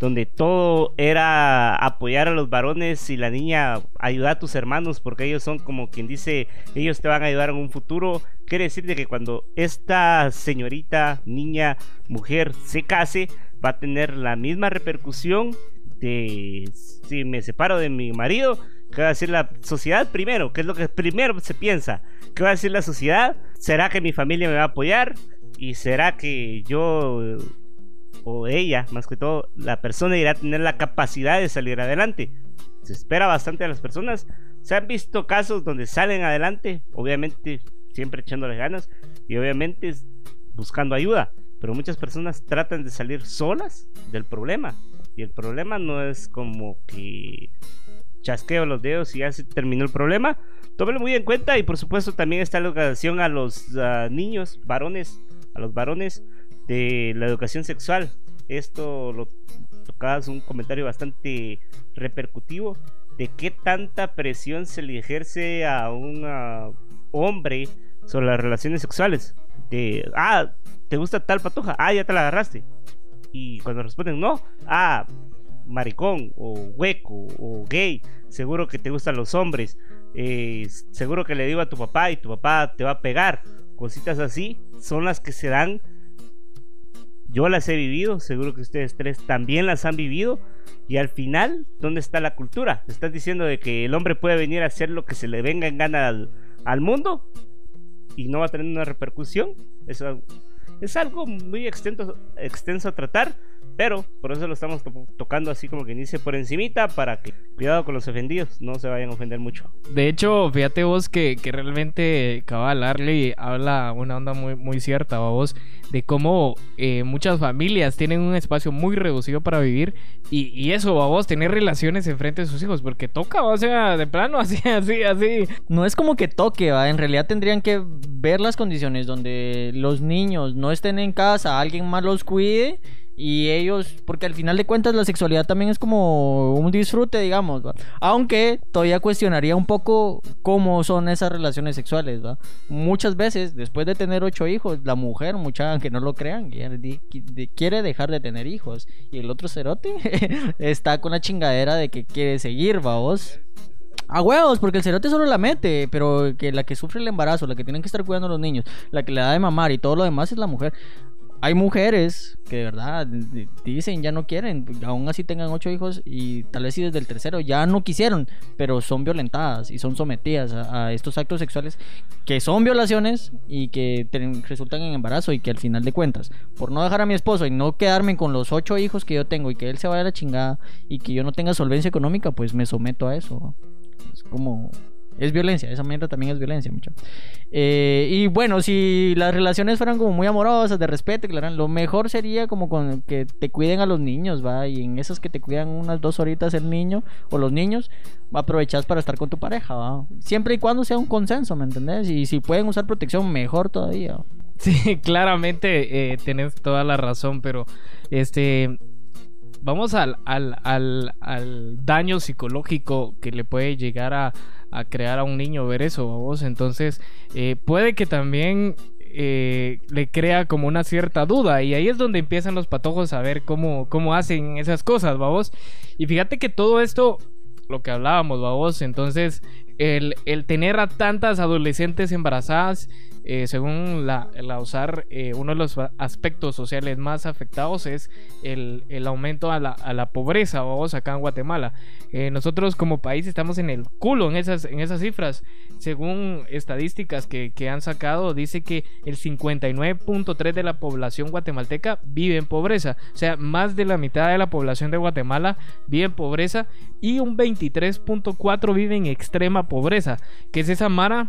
Speaker 5: donde todo era apoyar a los varones y la niña ayudar a tus hermanos porque ellos son como quien dice ellos te van a ayudar en un futuro quiere decir de que cuando esta señorita niña mujer se case va a tener la misma repercusión de si me separo de mi marido ¿Qué va a decir la sociedad primero? ¿Qué es lo que primero se piensa? ¿Qué va a decir la sociedad? ¿Será que mi familia me va a apoyar? ¿Y será que yo o ella, más que todo, la persona irá a tener la capacidad de salir adelante? Se espera bastante a las personas. Se han visto casos donde salen adelante, obviamente siempre echándole ganas y obviamente buscando ayuda. Pero muchas personas tratan de salir solas del problema. Y el problema no es como que chasqueo los dedos y ya se terminó el problema. Tómelo muy en cuenta y por supuesto también está la educación a los ah, niños, varones, a los varones de la educación sexual. Esto lo tocabas un comentario bastante repercutivo de qué tanta presión se le ejerce a un hombre sobre las relaciones sexuales. De, ah, ¿te gusta tal patoja? Ah, ya te la agarraste. Y cuando responden no, ah, maricón o hueco o gay, seguro que te gustan los hombres. eh, seguro que le digo a tu papá y tu papá te va a pegar. Cositas así son las que se dan. Yo las he vivido, seguro que ustedes tres también las han vivido. Y al final, ¿dónde está la cultura? ¿Estás diciendo de que el hombre puede venir a hacer lo que se le venga en gana al, al mundo? Y no va a tener una repercusión. Eso es algo muy extenso, extenso a tratar. Pero por eso lo estamos to- tocando así como que inicie por encimita para que cuidado con los ofendidos, no se vayan a ofender mucho.
Speaker 4: De hecho, fíjate vos que, que realmente cabal Arley habla una onda muy, muy cierta, ¿va vos, de cómo eh, muchas familias tienen un espacio muy reducido para vivir y, y eso, ¿va vos, tener relaciones enfrente de sus hijos, porque toca, o sea, de plano, <laughs> así, así, así.
Speaker 6: No es como que toque, ¿va? En realidad tendrían que ver las condiciones donde los niños no estén en casa, alguien más los cuide y ellos, porque al final de cuentas la sexualidad también es como un disfrute, digamos. Aunque todavía cuestionaría un poco cómo son esas relaciones sexuales. Muchas veces, después de tener ocho hijos, la mujer, mucha, aunque no lo crean, quiere dejar de tener hijos. Y el otro cerote <laughs> está con la chingadera de que quiere seguir, ¿va vos? A huevos, porque el cerote solo la mete, pero que la que sufre el embarazo, la que tienen que estar cuidando a los niños, la que le da de mamar y todo lo demás es la mujer. Hay mujeres que de verdad dicen ya no quieren, aún así tengan ocho hijos y tal vez si desde el tercero ya no quisieron, pero son violentadas y son sometidas a, estos actos sexuales que son violaciones y que resultan en embarazo y que al final de cuentas, por no dejar a mi esposo y no quedarme con los ocho hijos que yo tengo y que él se vaya a la chingada y que yo no tenga solvencia económica, pues me someto a eso. Es como. Es violencia, esa mierda también es violencia, mucho. Eh, y bueno, si las relaciones fueran como muy amorosas, de respeto, claro, lo mejor sería como con que te cuiden a los niños, ¿va? Y en esas que te cuidan unas dos horitas el niño o los niños, aprovechas para estar con tu pareja, ¿va? Siempre y cuando sea un consenso, ¿me entendés? Y si pueden usar protección, mejor todavía. <laughs>
Speaker 4: Sí, claramente eh, tenés toda la razón, pero este vamos al, al, al, al daño psicológico que le puede llegar a, a crear a un niño ver eso, vos. Entonces, eh, puede que también eh, le crea como una cierta duda. Y ahí es donde empiezan los patojos a ver cómo, cómo hacen esas cosas, vamos. Y fíjate que todo esto, lo que hablábamos, vamos. Entonces, el, el tener a tantas adolescentes embarazadas eh, según la, la USAR, eh, uno de los aspectos sociales más afectados es el, el aumento a la, a la pobreza, vamos, acá en Guatemala. Eh, nosotros como país estamos en el culo en esas, en esas cifras. Según estadísticas que, que han sacado, dice que el 59.3 de la población guatemalteca vive en pobreza. O sea, más de la mitad de la población de Guatemala vive en pobreza y un 23.4 vive en extrema pobreza, que es esa mara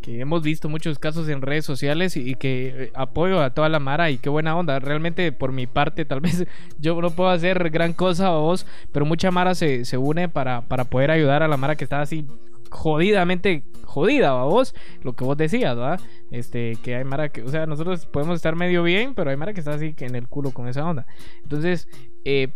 Speaker 4: que hemos visto muchos casos en redes sociales y, que eh, apoyo a toda la Mara y qué buena onda. Realmente por mi parte tal <laughs> vez yo no puedo hacer gran cosa a vos, pero mucha Mara se, se une para, para poder ayudar a la Mara que está así jodidamente jodida, ¿va vos? Lo que vos decías, ¿va? Este, que hay Mara que, o sea, nosotros podemos estar medio bien, pero hay Mara que está así que en el culo con esa onda. Entonces, eh,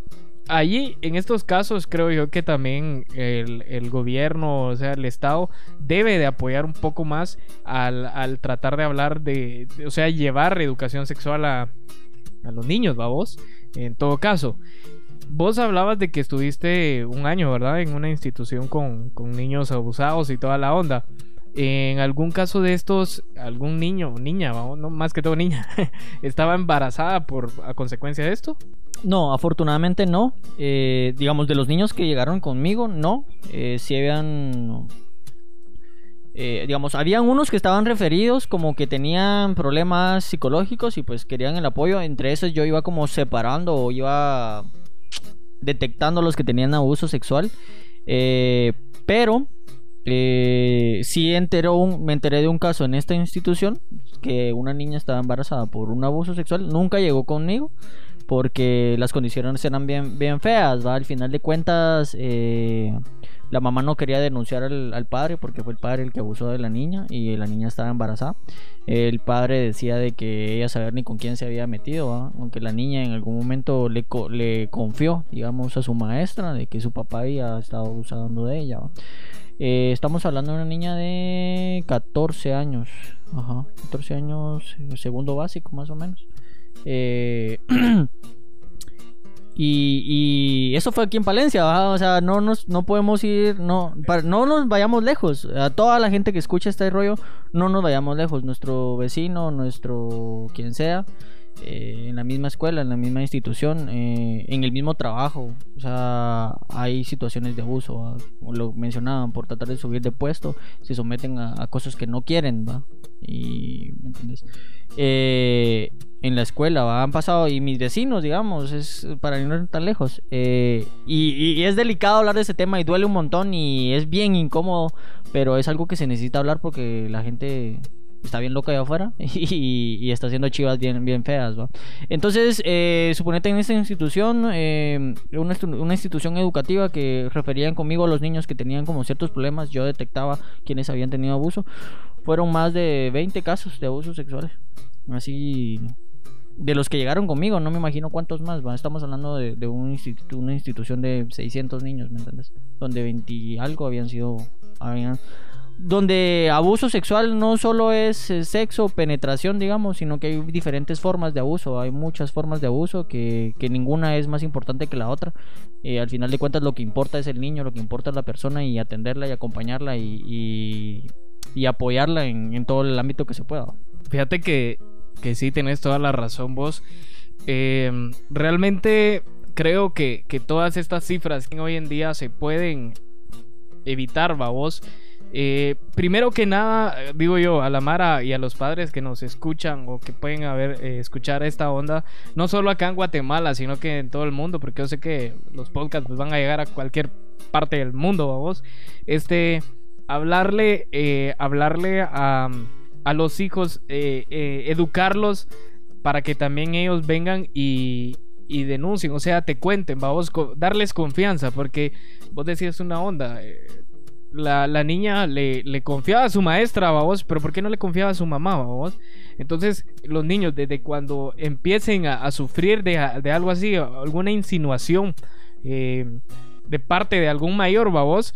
Speaker 4: allí, en estos casos, creo yo que también el, el gobierno, o sea, el Estado, debe de apoyar un poco más al, al tratar de hablar de, o sea, llevar educación sexual a, a los niños, ¿va vos? En todo caso. Vos hablabas de que estuviste un año, ¿verdad? En una institución con, con niños abusados y toda la onda. En algún caso de estos, algún niño niña, no más que todo niña, <laughs> estaba embarazada por a consecuencia de esto.
Speaker 6: No, afortunadamente no. Eh, digamos, de los niños que llegaron conmigo, no. Eh, sí habían... eh, digamos, habían unos que estaban referidos como que tenían problemas psicológicos y pues querían el apoyo. Entre esos yo iba como separando o iba detectando los que tenían abuso sexual. Eh, pero eh, sí enteró un- me enteré de un caso en esta institución que una niña estaba embarazada por un abuso sexual. Nunca llegó conmigo porque las condiciones eran bien, bien feas. Al final de cuentas, eh, la mamá no quería denunciar al, padre porque fue el padre el que abusó de la niña y la niña estaba embarazada. El padre decía de que ella sabía ni con quién se había metido, aunque la niña en algún momento le, le confió, digamos, a su maestra de que su papá había estado abusando de ella. Eh, estamos hablando de una niña de 14 años, ajá, 14 años, eh, segundo básico más o menos. Eh, <clears throat> Y, y eso fue aquí en Palencia, o sea, no nos no podemos ir, no, para- no nos vayamos lejos. A toda la gente que escucha este rollo, no nos vayamos lejos. Nuestro vecino, nuestro quien sea, eh, en la misma escuela, en la misma institución, eh, en el mismo trabajo. O sea, hay situaciones de abuso, ¿va? como lo mencionaban, por tratar de subir de puesto, se someten a, a cosas que no quieren, ¿va? Y, ¿me entiendes? Eh, en la escuela ¿va? han pasado y mis vecinos digamos es para no ir tan lejos eh, y, y es delicado hablar de ese tema y duele un montón y es bien incómodo pero es algo que se necesita hablar porque la gente está bien loca allá afuera <laughs> y, está haciendo chivas bien, bien feas entonces eh, suponete en esta institución eh, una, una institución educativa que referían conmigo a los niños que tenían como ciertos problemas yo detectaba quienes habían tenido abuso fueron más de 20 casos de abusos sexuales así de los que llegaron conmigo, no me imagino cuántos más. Estamos hablando de, un institu- una institución de 600 niños, ¿me entiendes? Donde 20 y algo habían sido. Habían, donde abuso sexual no solo es eh, sexo, penetración, digamos, sino que hay diferentes formas de abuso. Hay muchas formas de abuso que, que ninguna es más importante que la otra. Eh, al final de cuentas, lo que importa es el niño, lo que importa es la persona y atenderla y acompañarla y, y, apoyarla en, en todo el ámbito que se pueda.
Speaker 4: Fíjate que, que sí, tenés toda la razón vos. Eh, realmente creo que, que todas estas cifras que hoy en día se pueden evitar, va vos. Eh, primero que nada, digo yo, a la Mara y a los padres que nos escuchan o que pueden haber eh, escuchar esta onda, no solo acá en Guatemala, sino que en todo el mundo, porque yo sé que los podcasts pues, van a llegar a cualquier parte del mundo, ¿va vos. Este, hablarle, eh, hablarle a, a los hijos, eh, eh, educarlos para que también ellos vengan y, y denuncien, o sea, te cuenten, vamos, darles confianza, porque vos decías una onda. eh, la, la niña le, le confiaba a su maestra, vamos, pero ¿por qué no le confiaba a su mamá, vamos? Entonces, los niños, desde cuando empiecen a, sufrir de, de algo así, alguna insinuación eh, de parte de algún mayor, vamos,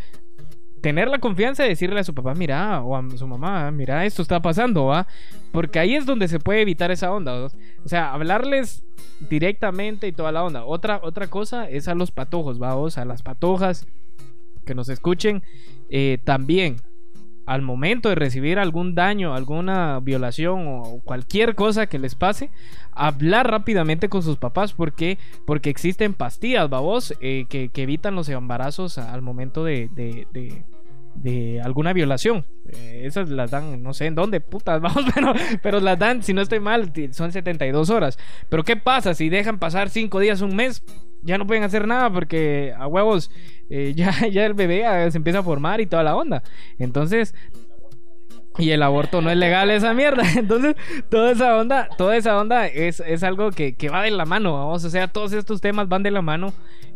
Speaker 4: tener la confianza de decirle a su papá, mira, o a su mamá, mira, esto está pasando, ¿va? Porque ahí es donde se puede evitar esa onda, ¿va? O sea, hablarles directamente y toda la onda. Otra, otra cosa es a los patojos, vamos, a las patojas que nos escuchen. eh, también, al momento de recibir algún daño, alguna violación o cualquier cosa que les pase, hablar rápidamente con sus papás. porque Porque existen pastillas, babos, eh, que, que evitan los embarazos al momento de, de alguna violación. Eh, esas las dan, no sé en dónde, putas, <laughs> vamos, pero, pero las dan, si no estoy mal, son 72 horas. Pero ¿qué pasa si dejan pasar 5 días, un mes? Ya no pueden hacer nada porque a huevos eh, <laughs> ya, ya el bebé ah, se empieza a formar y toda la onda. Entonces, y el aborto no es legal esa mierda. <laughs> Entonces, toda esa onda, toda esa onda es, es algo que, que va de la mano, vamos. O sea, todos estos temas van de la mano.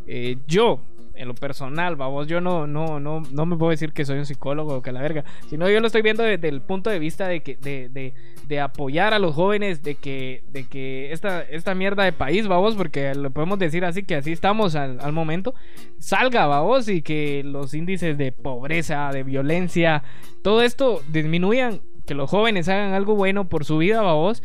Speaker 4: Eh, yo, en lo personal, vamos, yo no, no, no, no me puedo decir que soy un psicólogo o que la verga. Sino yo lo estoy viendo desde el punto de vista de que, de, de, de apoyar a los jóvenes, de que, de que esta, esta mierda de país, vamos, porque lo podemos decir así, que así estamos al, al momento, salga, vamos, y que los índices de pobreza, de violencia, todo esto disminuyan, que los jóvenes hagan algo bueno por su vida, vamos.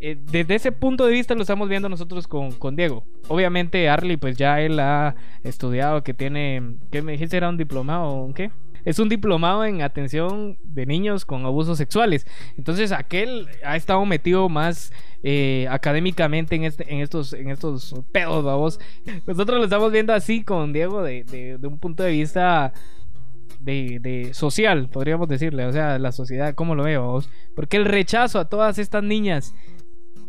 Speaker 4: Eh, desde ese punto de vista lo estamos viendo nosotros con, con Diego. Obviamente Arlie pues ya él ha estudiado que tiene, ¿qué me dijiste? ¿Era un diplomado o un qué? Es un diplomado en atención de niños con abusos sexuales. Entonces aquel ha estado metido más eh, académicamente en, este, en, estos, en estos pedos, vamos. Nosotros lo estamos viendo así con Diego de, de, de un punto de vista de, de social, podríamos decirle. O sea, la sociedad, ¿cómo lo veo? Porque el rechazo a todas estas niñas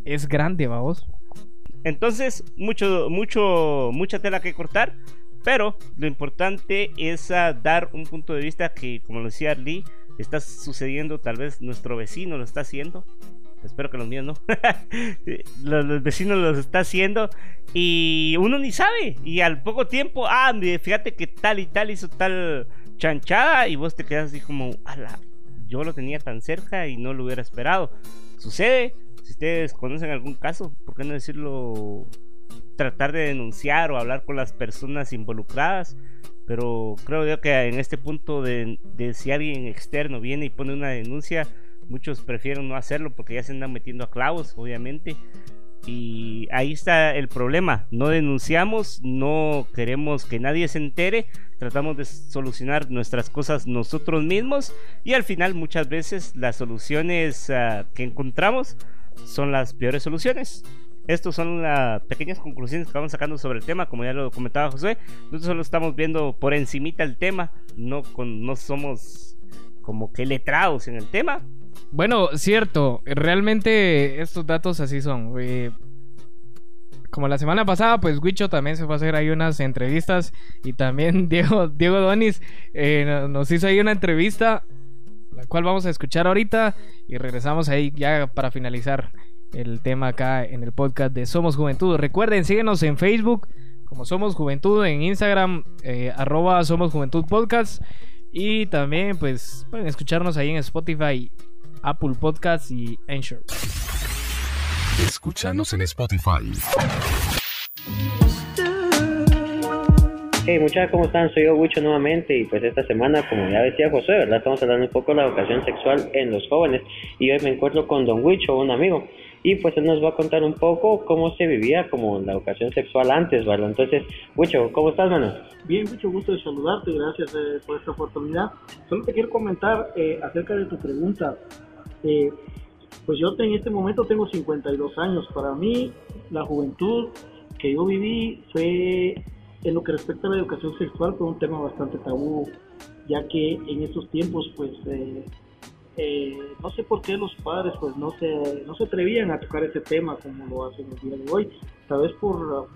Speaker 4: es grande, vamos.
Speaker 5: Entonces, mucho, mucho, mucha tela que cortar. Pero lo importante es dar un punto de vista que, como lo decía Lee, está sucediendo. Tal vez nuestro vecino lo está haciendo. Espero que los míos no. <laughs> los, vecinos los está haciendo. Y uno ni sabe. Y al poco tiempo, ah, fíjate que tal y tal hizo tal chanchada. Y vos te quedas así como, ala, yo lo tenía tan cerca y no lo hubiera esperado. Sucede. Si ustedes conocen algún caso, ¿por qué no decirlo? Tratar de denunciar o hablar con las personas involucradas. Pero creo yo que en este punto de, de si alguien externo viene y pone una denuncia, muchos prefieren no hacerlo porque ya se andan metiendo a clavos, obviamente. Y ahí está el problema. No denunciamos, no queremos que nadie se entere, tratamos de solucionar nuestras cosas nosotros mismos y al final muchas veces las soluciones ah, que encontramos son las peores soluciones. Estas son las pequeñas conclusiones que vamos sacando sobre el tema, como ya lo comentaba José. Nosotros solo estamos viendo por encimita el tema, no, con, no somos como que letrados en el tema.
Speaker 4: Bueno, cierto, realmente estos datos así son. como la semana pasada, pues Wicho también se fue a hacer ahí unas entrevistas y también <laughs> Diego, Diego Donis eh, no- nos hizo ahí una entrevista, la cual vamos a escuchar ahorita y regresamos ahí ya para finalizar el tema acá en el podcast de Somos Juventud. Recuerden, síguenos en Facebook como Somos Juventud, en Instagram eh, arroba Somos Juventud Podcast y también pues pueden escucharnos ahí en Spotify, Apple Podcast y Anchor.
Speaker 2: Escúchanos en Spotify.
Speaker 7: Hey muchachos, ¿cómo están? Soy yo, Wicho, nuevamente y pues esta semana, como ya decía José, ¿verdad? Estamos hablando un poco de la educación sexual en los jóvenes y hoy me encuentro con Don Wicho, un amigo, y pues él nos va a contar un poco cómo se vivía como la educación sexual antes, ¿verdad? Entonces, Wicho, ¿cómo estás, mano?
Speaker 8: Bien, mucho gusto de saludarte, gracias eh, por esta oportunidad. Solo te quiero comentar eh, acerca de tu pregunta. Eh, pues yo en este momento tengo 52 años. Para mí, la juventud que yo viví fue, en lo que respecta a la educación sexual, fue un tema bastante tabú, ya que en esos tiempos, pues, eh, eh, no sé por qué los padres, pues, no se, no se atrevían a tocar ese tema como lo hacen el día de hoy. Tal vez por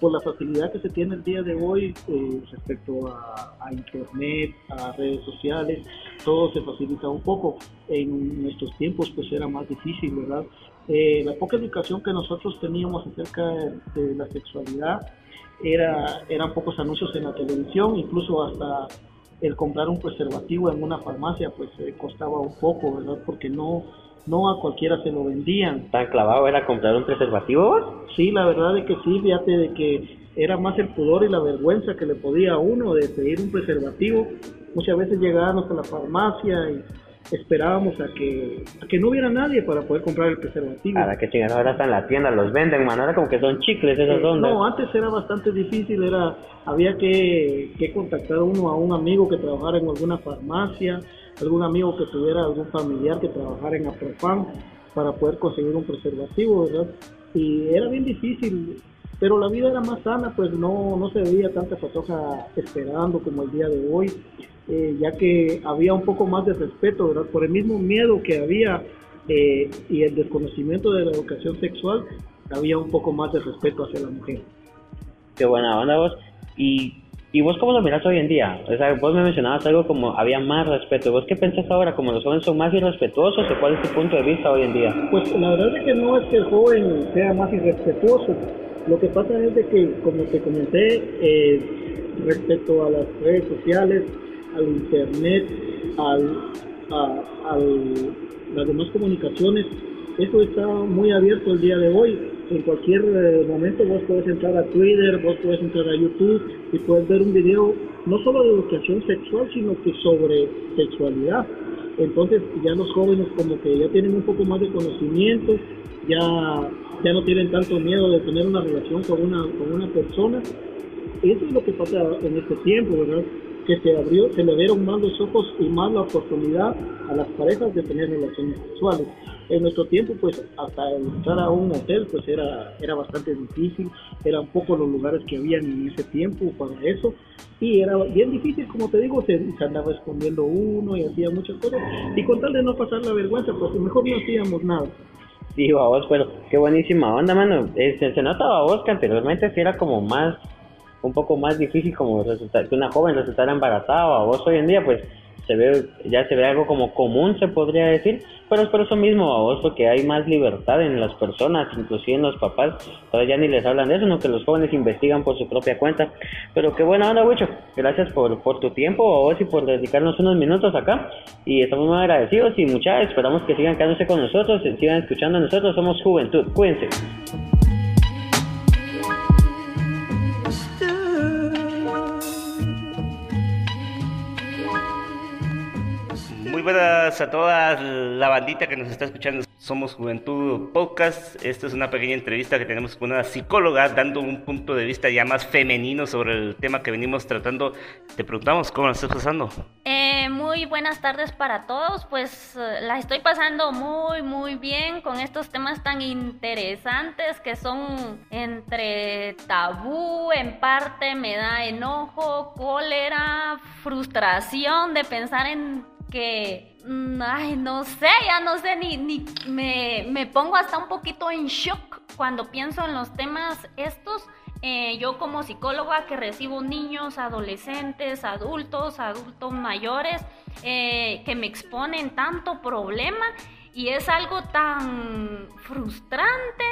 Speaker 8: por la facilidad que se tiene el día de hoy eh, respecto a, a internet, a redes sociales, todo se facilita un poco. En nuestros tiempos pues era más difícil, ¿verdad? Eh, la poca educación que nosotros teníamos acerca de la sexualidad era, eran pocos anuncios en la televisión, incluso hasta el comprar un preservativo en una farmacia pues eh, costaba un poco, ¿verdad? Porque no, no a cualquiera se lo vendían.
Speaker 7: ¿Tan clavado era comprar un preservativo?
Speaker 8: Sí, la verdad es que sí, fíjate de que era más el pudor y la vergüenza que le podía a uno de pedir un preservativo. Muchas veces llegábamos a la farmacia y esperábamos a que, a que no hubiera nadie para poder comprar el preservativo.
Speaker 7: Ahora que chingados, ahora hasta en la tienda los venden, mano, ahora como que son chicles esas
Speaker 8: Eh,
Speaker 7: ondas.
Speaker 8: no, antes era bastante difícil, era había que, que contactar uno a un amigo que trabajara en alguna farmacia, algún amigo que tuviera algún familiar que trabajara en Aprofan para poder conseguir un preservativo, ¿verdad? Y era bien difícil, pero la vida era más sana, pues no, no se veía tanta patoja esperando como el día de hoy, eh, ya que había un poco más de respeto, ¿verdad? Por el mismo miedo que había eh, y el desconocimiento de la educación sexual, había un poco más de respeto hacia la mujer.
Speaker 7: Qué buena onda vos. Y, y vos cómo lo miras hoy en día? O sea, vos me mencionabas algo como había más respeto. ¿Vos qué pensás ahora? ¿Como los jóvenes son más irrespetuosos o cuál es tu punto de vista hoy en día?
Speaker 8: Pues la verdad es que no es que el joven sea más irrespetuoso. Lo que pasa es de que, como te comenté, eh, respecto a las redes sociales, al internet, al, a, las demás comunicaciones, eso está muy abierto el día de hoy. En cualquier eh, momento vos puedes entrar a Twitter, vos puedes entrar a YouTube y puedes ver un video no solo de educación sexual, sino que sobre sexualidad. Entonces ya los jóvenes como que ya tienen un poco más de conocimiento, ya, ya no tienen tanto miedo de tener una relación con una, con una persona. Eso es lo que pasa en este tiempo, ¿verdad? Que se abrió, se le dieron más los ojos y más la oportunidad a las parejas de tener relaciones sexuales. En nuestro tiempo, pues hasta entrar a un hotel, pues era, era bastante difícil, eran pocos los lugares que habían en ese tiempo para eso, y era bien difícil, como te digo, se, se andaba escondiendo uno y hacía muchas cosas, y con tal de no pasar la vergüenza, pues mejor no hacíamos nada.
Speaker 7: Sí, babos, pero qué buenísima onda, mano. Eh, se, se nota, babos, que anteriormente sí era como más, un poco más difícil como resultar, que una joven resultara embarazada, babos. Hoy en día, pues, se ve, ya se ve algo como común, se podría decir, pero es por eso mismo, babos, porque hay más libertad en las personas, inclusive en los papás. Todavía ya ni les hablan de eso, sino que los jóvenes investigan por su propia cuenta. Pero qué buena onda, Wicho. Gracias por, por tu tiempo, babos, y por dedicarnos unos minutos acá. Y estamos muy agradecidos y muchas esperamos que sigan quedándose con nosotros, sigan escuchando a nosotros. Somos Juventud. Cuídense.
Speaker 5: Muy buenas a toda la bandita que nos está escuchando. Somos Juventud Podcast. Esta es una pequeña entrevista que tenemos con una psicóloga dando un punto de vista ya más femenino sobre el tema que venimos tratando. Te preguntamos cómo la estás pasando.
Speaker 9: Eh, muy buenas tardes para todos. Pues eh, la estoy pasando muy, muy bien con estos temas tan interesantes que son entre tabú, en parte me da enojo, cólera, frustración de pensar en que, mm, ay, no sé, ya no sé, ni, ni me, me pongo hasta un poquito en shock cuando pienso en los temas estos. Eh, yo como psicóloga que recibo niños, adolescentes, adultos, adultos mayores, eh, que me exponen tanto problema y es algo tan frustrante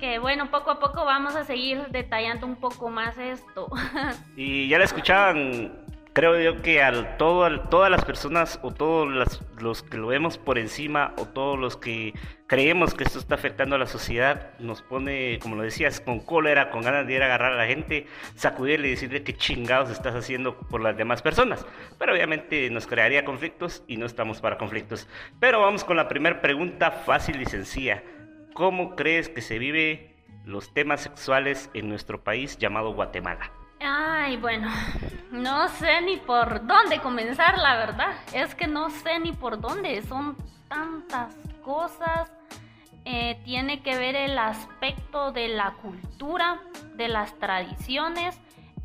Speaker 9: que bueno, poco a poco vamos a seguir detallando un poco más esto. <laughs>
Speaker 5: Y ya la escuchaban creo yo que al todo, todas las personas o todos los que lo vemos por encima o todos los que creemos que esto está afectando a la sociedad nos pone, como lo decías, con cólera, con ganas de ir a agarrar a la gente, sacudirle y decirle qué chingados estás haciendo por las demás personas. Pero obviamente nos crearía conflictos y no estamos para conflictos. Pero vamos con la primera pregunta fácil y sencilla. ¿Cómo crees que se vive los temas sexuales en nuestro país llamado Guatemala?
Speaker 9: Ay, bueno, no sé ni por dónde comenzar, la verdad. Es que no sé ni por dónde. Son tantas cosas. Eh, tiene que ver el aspecto de la cultura, de las tradiciones.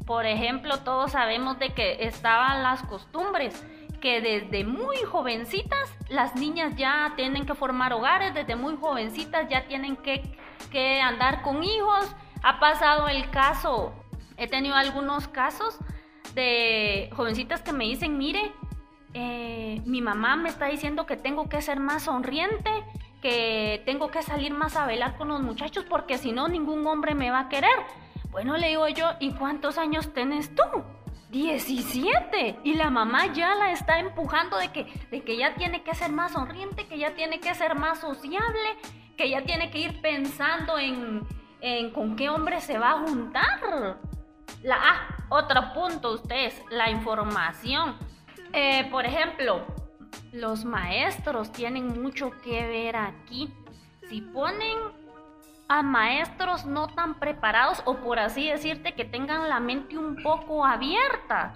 Speaker 9: Por ejemplo, todos sabemos de que estaban las costumbres, que desde muy jovencitas las niñas ya tienen que formar hogares, desde muy jovencitas ya tienen que, que andar con hijos. Ha pasado el caso He tenido algunos casos de jovencitas que me dicen, mire, eh, mi mamá me está diciendo que tengo que ser más sonriente, que tengo que salir más a velar con los muchachos porque si no ningún hombre me va a querer. Bueno, le digo yo, ¿y cuántos años tienes tú? 17 y la mamá ya la está empujando de que, de que ya tiene que ser más sonriente, que ya tiene que ser más sociable, que ya tiene que ir pensando en, en con qué hombre se va a juntar. La, otro punto, ustedes, la información. Eh, por ejemplo, los maestros tienen mucho que ver aquí. Si ponen a maestros no tan preparados o por así decirte que tengan la mente un poco abierta,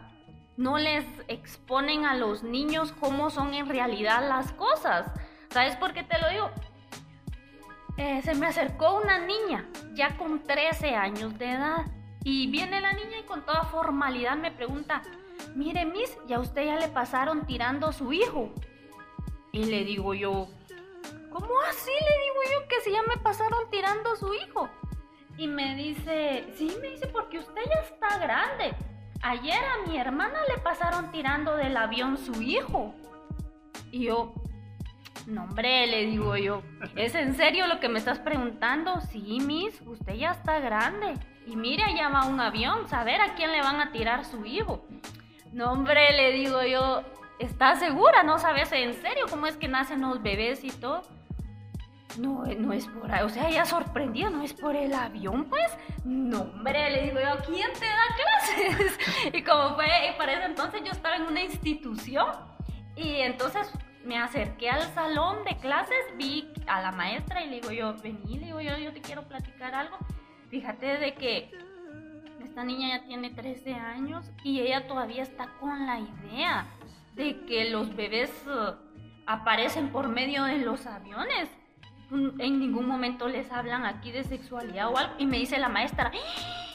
Speaker 9: no les exponen a los niños cómo son en realidad las cosas. ¿Sabes por qué te lo digo? Eh, se me acercó una niña ya con 13 años de edad y viene la niña y con toda formalidad me pregunta, mire Miss, ¿y a usted ya le pasaron tirando a su hijo? Y le digo yo, ¿cómo así? Le digo yo que si ya me pasaron tirando a su hijo. Y me dice, sí, me dice, porque usted ya está grande. Ayer a mi hermana le pasaron tirando del avión su hijo. Y yo, no hombre, le digo yo, ¿es en serio lo que me estás preguntando? Sí, Miss, usted ya está grande. Y mire, allá va un avión, saber a quién le van a tirar su hijo. No, hombre, le digo yo, ¿estás segura? ¿No sabes en serio cómo es que nacen los bebés y todo? No, no es por ahí, o sea, ella sorprendido, ¿no es por el avión, pues? No, hombre, le digo yo, ¿quién te da clases? <laughs> y como fue, y para ese entonces yo estaba en una institución, y entonces me acerqué al salón de clases, vi a la maestra y le digo yo, vení, le digo yo, yo te quiero platicar algo. Fíjate de que esta niña ya tiene 13 años y ella todavía está con la idea de que los bebés uh, aparecen por medio de los aviones. En ningún momento les hablan aquí de sexualidad o algo. Y me dice la maestra, ¡Ah!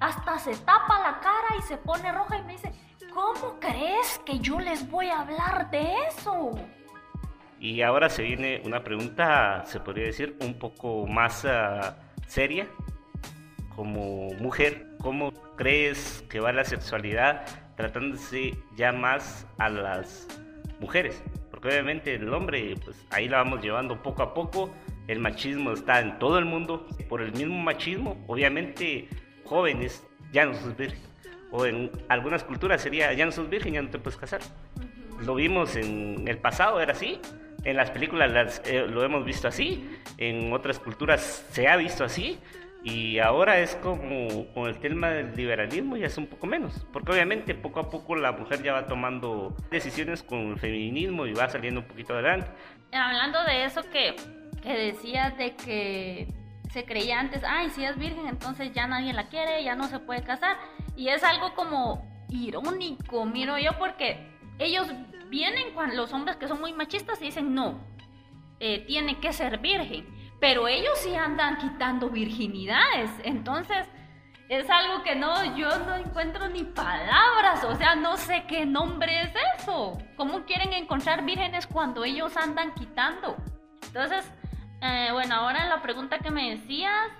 Speaker 9: hasta se tapa la cara y se pone roja y me dice, ¿cómo crees que yo les voy a hablar de eso?
Speaker 5: Y ahora se viene una pregunta, se podría decir, un poco más uh, seria como mujer, ¿cómo crees que va la sexualidad tratándose ya más a las mujeres? Porque obviamente el hombre, pues ahí la vamos llevando poco a poco. El machismo está en todo el mundo. Por el mismo machismo, obviamente, jóvenes ya no sos virgen. O en algunas culturas sería, ya no sos virgen, ya no te puedes casar. Lo vimos en el pasado, era así. En las películas eh, lo hemos visto así. En otras culturas se ha visto así Y ahora es como con el tema del liberalismo ya es un poco menos, porque obviamente poco a poco la mujer ya va tomando decisiones con el feminismo y va saliendo un poquito adelante.
Speaker 9: Hablando de eso que, que decías de que se creía antes, ay, si es virgen, entonces ya nadie la quiere, ya no se puede casar. Y es algo como irónico, miro yo, porque ellos vienen cuando los hombres que son muy machistas y dicen, no, eh, tiene que ser virgen. Pero ellos sí andan quitando virginidades. Entonces, es algo que no, yo no encuentro ni palabras. O sea, no sé qué nombre es eso. ¿Cómo quieren encontrar vírgenes cuando ellos andan quitando? Entonces, eh, bueno, ahora la pregunta que me decías.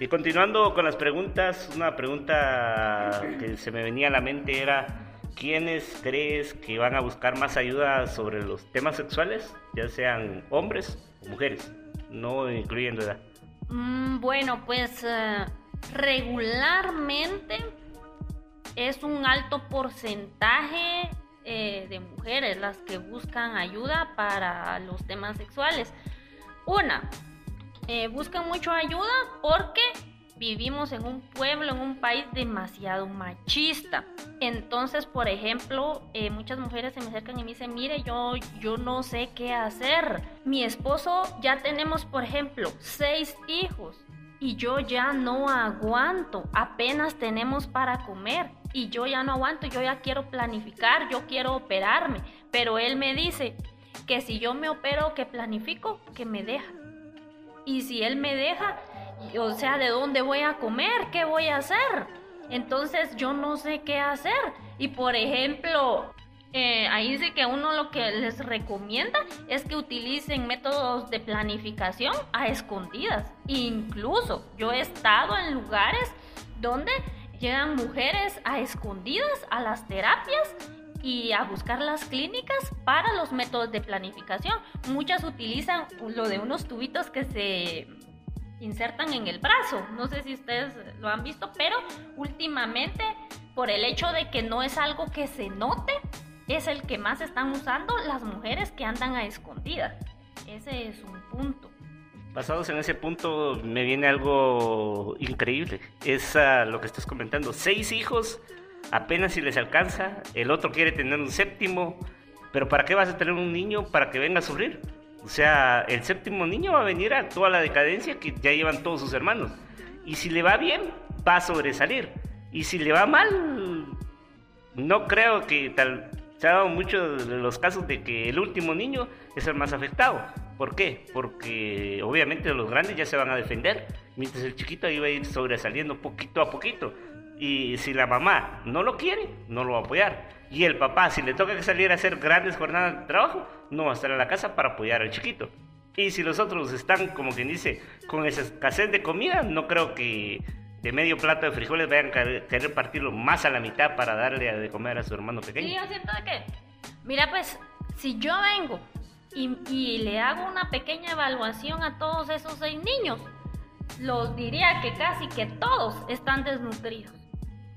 Speaker 5: Y continuando con las preguntas, una pregunta que se me venía a la mente era, ¿quiénes crees que van a buscar más ayuda sobre los temas sexuales, ya sean hombres o mujeres, no incluyendo edad?
Speaker 9: Mm, bueno, pues eh, regularmente es un alto porcentaje eh, de mujeres las que buscan ayuda para los temas sexuales. Una, eh, buscan mucho ayuda porque vivimos en un pueblo, en un país demasiado machista. Entonces, por ejemplo, eh, muchas mujeres se me acercan y me dicen, mire, yo, yo no sé qué hacer. Mi esposo ya tenemos, por ejemplo, seis hijos y yo ya no aguanto. Apenas tenemos para comer y yo ya no aguanto. Yo ya quiero planificar, yo quiero operarme. Pero él me dice que si yo me opero, que planifico, que me deja. Y si él me deja, o sea, ¿de dónde voy a comer? ¿Qué voy a hacer? Entonces yo no sé qué hacer. Y por ejemplo, eh, ahí dice que uno lo que les recomienda es que utilicen métodos de planificación a escondidas. Incluso yo he estado en lugares donde llegan mujeres a escondidas a las terapias y a buscar las clínicas para los métodos de planificación. Muchas utilizan lo de unos tubitos que se insertan en el brazo. No sé si ustedes lo han visto, pero últimamente, por el hecho de que no es algo que se note, es el que más están usando las mujeres que andan a escondidas. Ese es un punto.
Speaker 5: Basados en ese punto, me viene algo increíble. Es lo que estás comentando. Seis hijos, apenas si les alcanza. El otro quiere tener un séptimo. Pero ¿para qué vas a tener un niño para que venga a sufrir? O sea, el séptimo niño va a venir a toda la decadencia que ya llevan todos sus hermanos. Y si le va bien, va a sobresalir. Y si le va mal, no creo que tal. Se ha dado muchos de los casos de que el último niño es el más afectado. ¿Por qué? Porque obviamente los grandes ya se van a defender, mientras el chiquito iba a ir sobresaliendo poquito a poquito. Y si la mamá no lo quiere, no lo va a apoyar. Y el papá, si le toca que salir a hacer grandes jornadas de trabajo, no va a estar en la casa para apoyar al chiquito. Y si los otros están, como quien dice, con esa escasez de comida, no creo que de medio plato de frijoles vayan a querer partirlo más a la mitad para darle de comer a su hermano pequeño.
Speaker 9: Sí, yo siento que, mira, pues, si yo vengo y, y le hago una pequeña evaluación a todos esos seis niños, los diría que casi que todos están desnutridos.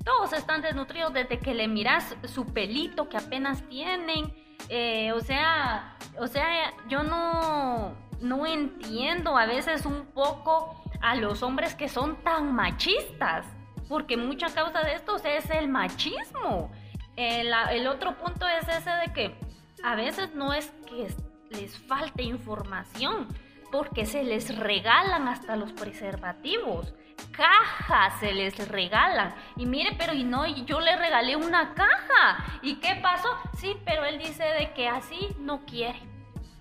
Speaker 9: Todos están desnutridos desde que le miras su pelito que apenas tienen. Eh, o sea, o sea, yo no, no entiendo a veces un poco a los hombres que son tan machistas. Porque mucha causa de esto es el machismo. El, el otro punto es ese de que a veces no es que les falte información, porque se les regalan hasta los preservativos cajas se les regalan. Y mire, pero y no, yo le regalé una caja. ¿Y qué pasó? Sí, pero él dice de que así no quiere.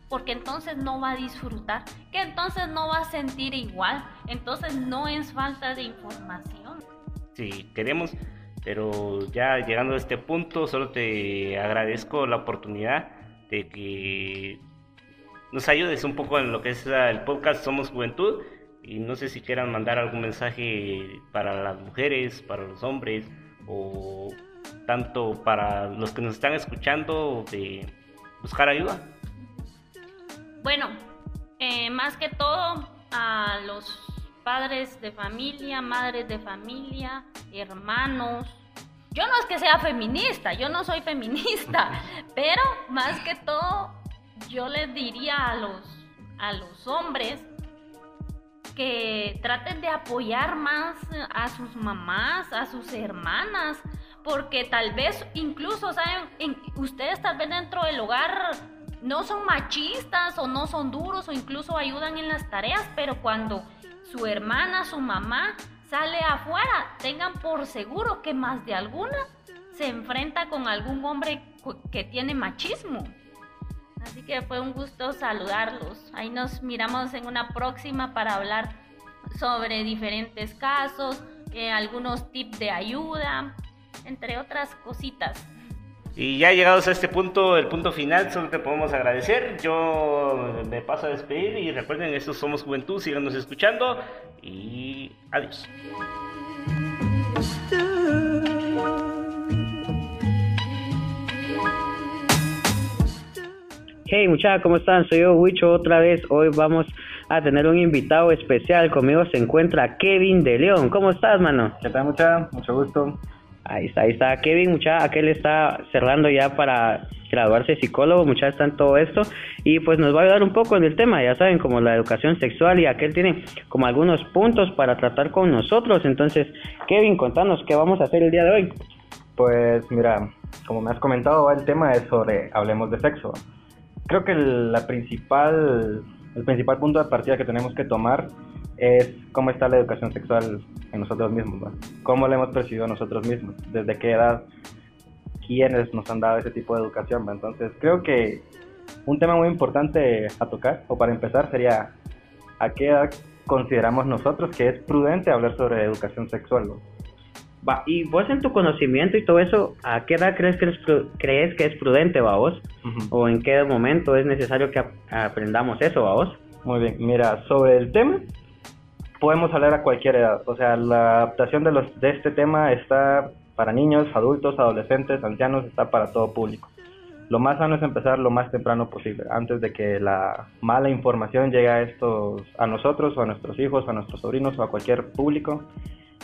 Speaker 9: Porque entonces no va a disfrutar, que entonces no va a sentir igual. Entonces no es falta de información.
Speaker 5: Sí, queremos, pero ya llegando a este punto, solo te agradezco la oportunidad de que nos ayudes un poco en lo que es el podcast Somos Juventud y no sé si quieran mandar algún mensaje para las mujeres, para los hombres o tanto para los que nos están escuchando de buscar ayuda.
Speaker 9: Bueno, eh, más que todo a los padres de familia, madres de familia, hermanos. Yo no es que sea feminista, yo no soy feminista, <laughs> pero más que todo yo les diría a los, a los hombres que traten de apoyar más a sus mamás, a sus hermanas, porque tal vez incluso, ¿saben? En- ustedes tal vez dentro del hogar no son machistas o no son duros o incluso ayudan en las tareas, pero cuando su hermana, su mamá sale afuera, tengan por seguro que más de alguna se enfrenta con algún hombre que tiene machismo. Así que fue un gusto saludarlos. Ahí nos miramos en una próxima para hablar sobre diferentes casos, eh, algunos tips de ayuda, entre otras cositas.
Speaker 5: Y ya llegados a este punto, el punto final, solo te podemos agradecer. Yo me paso a despedir y recuerden, estos somos Juventud, síganos escuchando y adiós.
Speaker 7: Hey muchachos, ¿cómo están? Soy yo, Huicho, otra vez. Hoy vamos a tener un invitado especial. Conmigo se encuentra Kevin de León. ¿Cómo estás, mano?
Speaker 10: ¿Qué tal, mucha? Mucho gusto.
Speaker 7: Ahí está, ahí está Kevin, muchacha. Aquel está cerrando ya para graduarse de psicólogo, muchacha, está en todo esto. Y pues nos va a ayudar un poco en el tema, ya saben, como la educación sexual. Y aquel tiene como algunos puntos para tratar con nosotros. Entonces, Kevin, contanos qué vamos a hacer el día de hoy.
Speaker 10: Pues mira, como me has comentado, el tema es sobre hablemos de sexo. Creo que la principal, el principal punto de partida que tenemos que tomar es cómo está la educación sexual en nosotros mismos, ¿no? cómo la hemos percibido nosotros mismos, desde qué edad, quiénes nos han dado ese tipo de educación. Entonces creo que un tema muy importante a tocar, o para empezar, sería a qué edad consideramos nosotros que es prudente hablar sobre educación sexual. ¿no?
Speaker 7: Va, y vos en tu conocimiento y todo eso, ¿a qué edad crees que, es crees que es prudente, va vos?
Speaker 10: Ujú.
Speaker 7: ¿O en qué momento es necesario que ap- aprendamos eso, va vos?
Speaker 10: Muy bien, mira, sobre el tema podemos hablar a cualquier edad. O sea, la adaptación de, los, de este tema está para niños, adultos, adolescentes, ancianos, está para todo público. Lo más sano es empezar lo más temprano posible, antes de que la mala información llegue a, estos, a nosotros o a nuestros hijos, a nuestros sobrinos o a cualquier público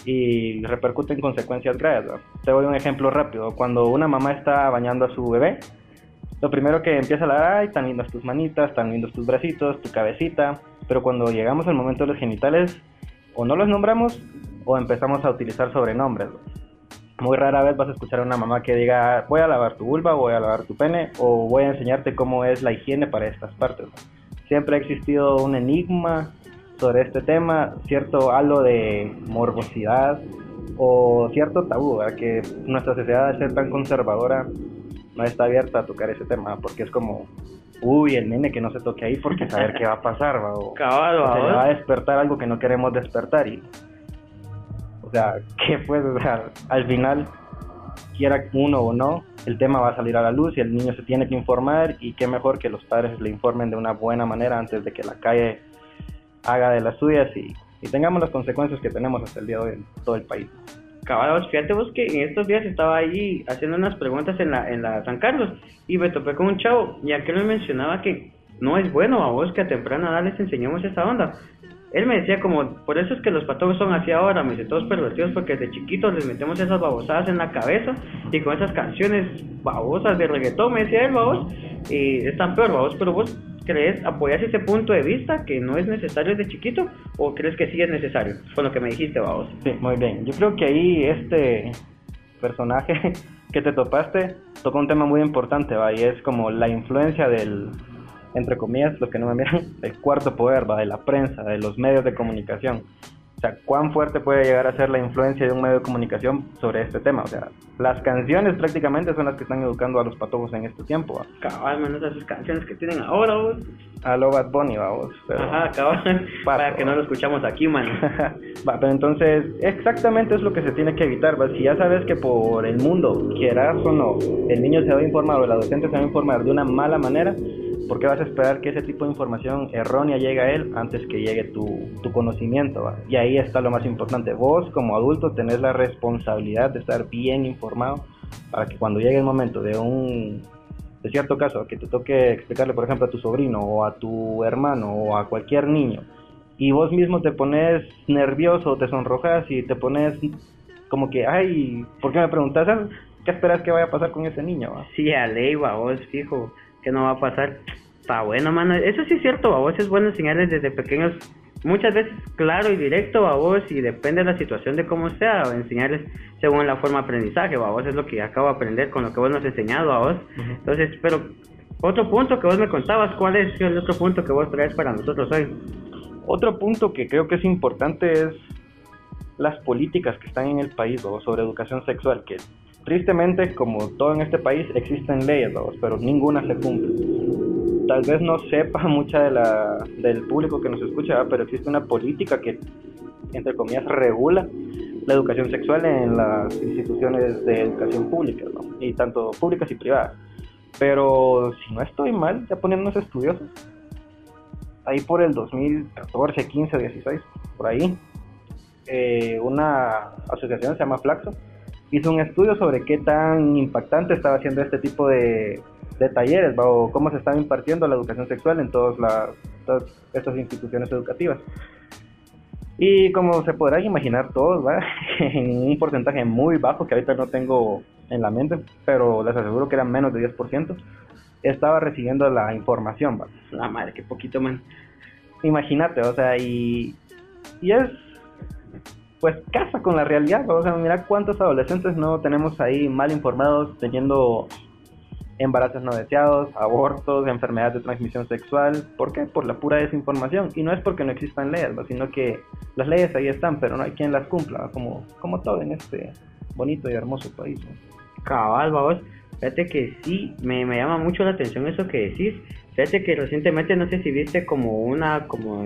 Speaker 10: y repercute en consecuencias graves. ¿no? Te doy un ejemplo rápido. Cuando una mamá está bañando a su bebé, lo primero que empieza a hablar, ay, tan lindas tus manitas, tan lindos tus bracitos, tu cabecita, pero cuando llegamos al momento de los genitales, o no los nombramos o empezamos a utilizar sobrenombres. ¿no? Muy rara vez vas a escuchar a una mamá que diga, voy a lavar tu vulva, voy a lavar tu pene, o voy a enseñarte cómo es la higiene para estas partes. Siempre ha existido un enigma sobre este tema, cierto halo de morbosidad o cierto tabú, ¿verdad? que nuestra sociedad al ser tan conservadora no está abierta a tocar ese tema, porque es como, uy, el nene que no se toque ahí porque saber qué va a pasar, ¿va? o, <laughs>
Speaker 7: Cabal,
Speaker 10: o
Speaker 7: va
Speaker 10: se le
Speaker 7: vos.
Speaker 10: va a despertar algo que no queremos despertar y, o sea, ¿qué pues? O sea, al final, quiera uno o no, el tema va a salir a la luz y el niño se tiene que informar y qué mejor que los padres le informen de una buena manera antes de que la calle haga de las suyas y, y tengamos las consecuencias que tenemos hasta el día de hoy en todo el país.
Speaker 7: Cabal, vos, fíjate vos que en estos días estaba ahí haciendo unas preguntas en la, en la San Carlos y me topé con un chavo y aquel me mencionaba que no es bueno a vos que a temprana edad les enseñemos esa onda. Él me decía como, por eso es que los patojos son así ahora, me dice, todos pervertidos porque desde chiquitos les metemos esas babosadas en la cabeza y con esas canciones babosas de reggaetón, me decía él, babos, y es tan peor, babos, pero vos crees, apoyas ese punto de vista que no es necesario desde chiquito o crees que sí es necesario, con lo que me dijiste, babos.
Speaker 10: Sí, muy bien. Yo creo que ahí este personaje <laughs> que te topaste tocó un tema muy importante, ¿va? Y es como la influencia del, entre comillas, los que no me miran, <laughs> el cuarto poder, ¿va? De la prensa, de los medios de comunicación. O sea, cuán fuerte puede llegar a ser la influencia de un medio de comunicación sobre este tema. O sea, las canciones prácticamente son las que están educando a los patojos en este tiempo, ¿va?
Speaker 7: Cabal, menos esas canciones que tienen ahora, vos.
Speaker 10: A lo Bad Bunny, vamos.
Speaker 7: Ajá, cabal. <laughs> Para que no lo escuchamos aquí, man. <laughs>
Speaker 10: Va, pero entonces, exactamente es lo que se tiene que evitar. ¿va? Si ya sabes que por el mundo, quieras o no, el niño se va a informar o el adolescente se va a informar de una mala manera, ¿por qué vas a esperar que ese tipo de información errónea llegue a él antes que llegue tu, tu conocimiento? ¿va? Y ahí está lo más importante. Vos, como adulto, tenés la responsabilidad de estar bien informado para que cuando llegue el momento de un de cierto caso, que te toque explicarle, por ejemplo, a tu sobrino o a tu hermano o a cualquier niño, y vos mismo te pones nervioso, te sonrojas y te pones como que, ay, ¿por qué me preguntas? ¿Qué esperas que vaya a pasar con ese niño? va?
Speaker 7: Sí, a ley, babos, fijo, que no va a pasar. Está bueno, mano. Eso sí es cierto, babos, es bueno enseñarles desde pequeños muchas veces claro y directo a vos y depende de la situación de cómo sea, enseñarles según la forma de aprendizaje, a vos es lo que acabo de aprender con lo que vos nos has enseñado a vos. Entonces, pero otro punto que vos me contabas, ¿cuál es el otro punto que vos traes para nosotros hoy?
Speaker 10: Otro punto que creo que es importante es las políticas que están en el país ¿no? sobre educación sexual, que tristemente, como todo en este país, existen leyes, ¿no? pero ninguna se cumple. Tal vez no sepa <laughs> mucha del público que nos escucha, pero existe una política que, entre comillas, regula la educación sexual en las instituciones de educación públicas, ¿no? y tanto públicas y privadas. Pero si no estoy mal, ya poniéndonos estudiosos, ahí por el 2014, 15, 16, por ahí, eh, una asociación se llama Flaxo hizo un estudio sobre qué tan impactante estaba haciendo este tipo de, de talleres ¿va? o cómo se estaba impartiendo la educación sexual en todas, las, todas estas instituciones educativas. Y como se podrán imaginar todos, ¿va? <laughs> en un porcentaje muy bajo que ahorita no tengo en la mente, pero les aseguro que era menos de 10%, estaba recibiendo la información. ¿va?
Speaker 7: La madre, qué poquito, man.
Speaker 10: Imagínate, o sea, y, y es pues casa con la realidad. O sea, mira cuántos adolescentes no tenemos ahí mal informados, teniendo embarazos no deseados, abortos, enfermedades de transmisión sexual. ¿Por qué? Por la pura desinformación. Y no es porque no existan leyes, ¿no? sino que las leyes ahí están, pero no hay quien las cumpla, como, como todo en este bonito y hermoso país. ¿no?
Speaker 7: Cabal, vamos. Fíjate que sí, me, me llama mucho la atención eso que decís. Fíjate que recientemente no sé si como una, como,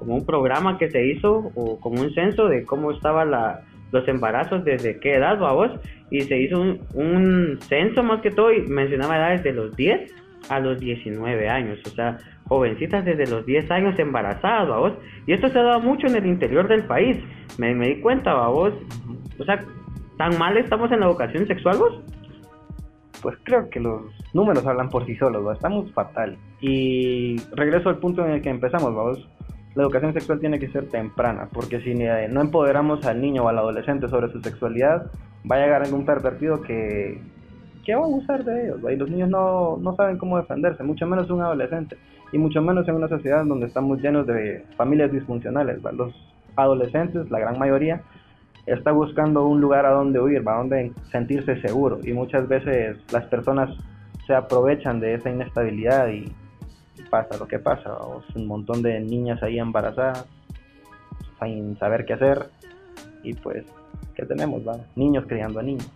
Speaker 7: como un programa que se hizo o como un censo de cómo estaban la, los embarazos desde qué edad, vos y se hizo un, un censo más que todo y mencionaba edades de los 10 a los 19 años, o sea, jovencitas desde los 10 años embarazadas, vos y esto se ha dado mucho en el interior del país, me, me di cuenta, vos o sea, ¿tan mal estamos en la educación sexual, vos?
Speaker 10: Pues creo que los números hablan por sí solos, ¿va? estamos fatal. Y regreso al punto en el que empezamos, vamos. La educación sexual tiene que ser temprana, porque si eh, no empoderamos al niño o al adolescente sobre su sexualidad, va a llegar algún pervertido que, que va a abusar de ellos, y los niños no, no saben cómo defenderse, mucho menos un adolescente, y mucho menos en una sociedad donde estamos llenos de familias disfuncionales. Los adolescentes, la gran mayoría, está buscando un lugar a donde huir, a donde sentirse seguro, y muchas veces las personas se aprovechan de esa inestabilidad y pasa lo que pasa, o un montón de niñas ahí embarazadas sin saber qué hacer y pues ¿qué tenemos? Va? Niños criando a niños.